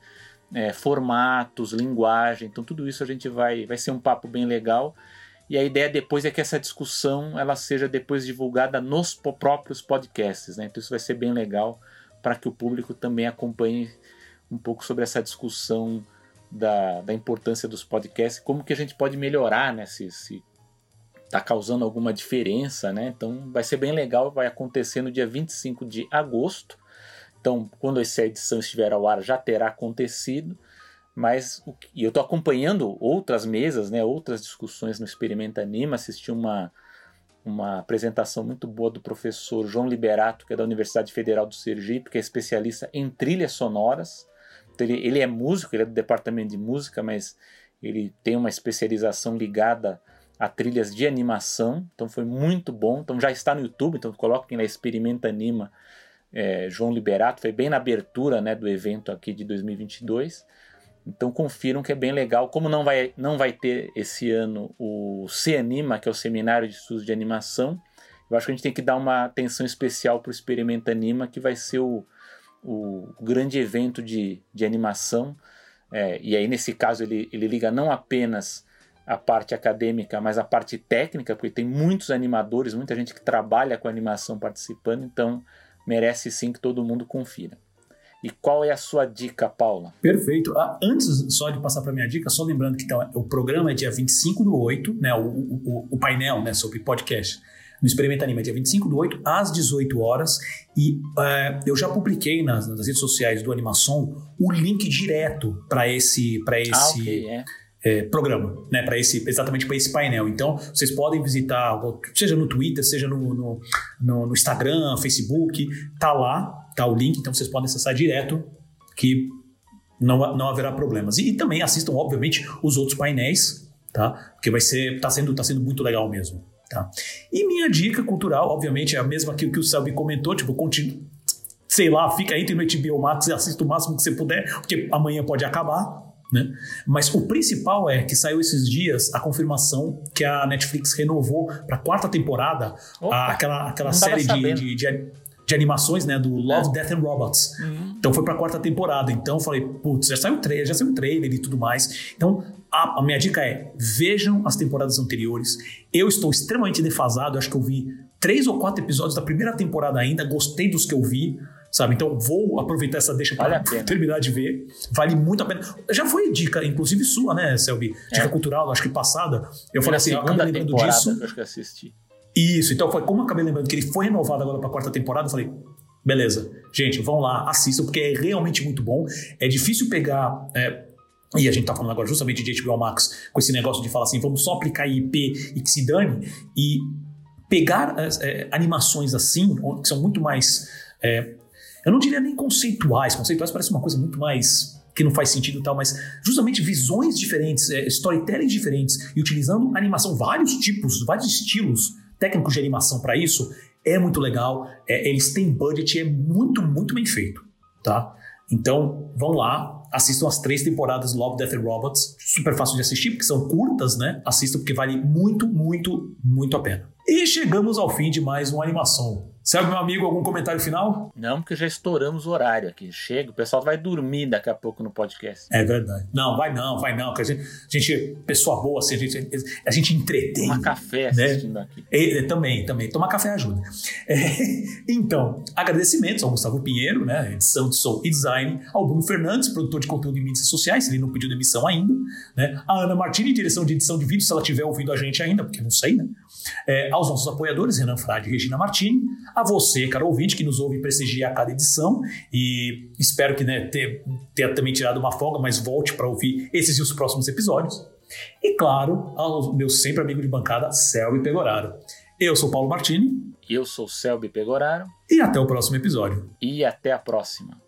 é, formatos, linguagem, então tudo isso a gente vai, vai ser um papo bem legal. E a ideia depois é que essa discussão ela seja depois divulgada nos próprios podcasts, né? Então isso vai ser bem legal para que o público também acompanhe um pouco sobre essa discussão da, da importância dos podcasts, como que a gente pode melhorar, né? Se, se tá causando alguma diferença, né? Então vai ser bem legal, vai acontecer no dia 25 de agosto. Então, quando essa edição estiver ao ar, já terá acontecido. Mas e eu estou acompanhando outras mesas, né, outras discussões no Experimenta Anima. Assisti uma, uma apresentação muito boa do professor João Liberato, que é da Universidade Federal do Sergipe, que é especialista em trilhas sonoras. Então, ele, ele é músico, ele é do departamento de música, mas ele tem uma especialização ligada a trilhas de animação, então foi muito bom. Então já está no YouTube, então coloquem lá Experimenta Anima é, João Liberato, foi bem na abertura né, do evento aqui de 2022. Então confiram que é bem legal. Como não vai, não vai ter esse ano o C Anima, que é o Seminário de Estudos de Animação, eu acho que a gente tem que dar uma atenção especial para o Experimenta Anima, que vai ser o, o grande evento de, de animação. É, e aí, nesse caso, ele, ele liga não apenas a parte acadêmica, mas a parte técnica, porque tem muitos animadores, muita gente que trabalha com animação participando, então merece sim que todo mundo confira. E qual é a sua dica, Paula? Perfeito. Ah, antes só de passar para minha dica, só lembrando que então, o programa é dia 25 do 8, né, o, o, o painel né, sobre podcast no Experimenta Anima, é dia 25 do 8, às 18 horas. E uh, eu já publiquei nas, nas, redes sociais do Animação o link direto para esse, pra esse ah, okay, é. É, programa, né, para esse exatamente para esse painel. Então vocês podem visitar, seja no Twitter, seja no, no, no, no Instagram, Facebook, tá lá, tá o link, então vocês podem acessar direto que não, não haverá problemas. E, e também assistam, obviamente, os outros painéis, tá? Porque vai ser, tá sendo, tá sendo muito legal mesmo. Tá? E minha dica cultural, obviamente, é a mesma que, que o Selby comentou, tipo, continue, sei lá, fica entre no HBO Max e assista o máximo que você puder, porque amanhã pode acabar, né? Mas o principal é que saiu esses dias a confirmação que a Netflix renovou para a quarta temporada Opa, aquela, aquela série de, de, de, de, animações né, do Love, é. Death and Robots. Uhum. Então foi para a quarta temporada. Então eu falei, putz, já saiu o trailer, já saiu o trailer e tudo mais. Então a, a minha dica é vejam as temporadas anteriores. Eu estou extremamente defasado, acho que eu vi três ou quatro episódios da primeira temporada ainda, gostei dos que eu vi sabe? Então vou aproveitar essa deixa para vale terminar de ver. Vale muito a pena. Já foi dica, inclusive sua, né, Selby? Dica é. cultural, acho que passada. Eu falei assim, eu acabei lembrando disso. Eu acho que assisti. Isso, então foi como eu acabei lembrando que ele foi renovado agora para a quarta temporada, eu falei, beleza, gente, vão lá, assistam, porque é realmente muito bom. É difícil pegar. É, e a gente tá falando agora justamente de HBO Max, com esse negócio de falar assim, vamos só aplicar IP e que se dane, e pegar é, animações assim, que são muito mais é, eu não diria nem conceituais, conceituais parece uma coisa muito mais que não faz sentido e tal, mas justamente visões diferentes, é, storytelling diferentes e utilizando animação, vários tipos, vários estilos técnicos de animação para isso, é muito legal. É, eles têm budget, é muito, muito bem feito, tá? Então, vão lá, assistam as três temporadas Love, Death and Robots. Super fácil de assistir, porque são curtas, né? Assistam, porque vale muito, muito, muito a pena. E chegamos ao fim de mais uma animação. Sabe, meu amigo, algum comentário final? Não, porque já estouramos o horário aqui. Chega, o pessoal vai dormir daqui a pouco no podcast. É verdade. Não, vai não, vai não. Porque a gente, a gente pessoa boa, assim, a gente, a gente entretém. Tomar café né? assistindo aqui. E, também, também. Tomar café ajuda. É, então, agradecimentos ao Gustavo Pinheiro, né? Edição de som e design. Ao Bruno Fernandes, produtor de conteúdo em mídias sociais, ele não pediu demissão ainda. Né? A Ana Martini, direção de edição de vídeo, se ela estiver ouvindo a gente ainda, porque não sei, né? É, aos nossos apoiadores, Renan Frade e Regina Martini, a você, caro ouvinte, que nos ouve e prestigia a cada edição, e espero que né, tenha também tirado uma folga, mas volte para ouvir esses e os próximos episódios. E claro, ao meu sempre amigo de bancada, Selby Pegoraro. Eu sou Paulo Martini. Eu sou Selby Pegoraro. E até o próximo episódio. E até a próxima.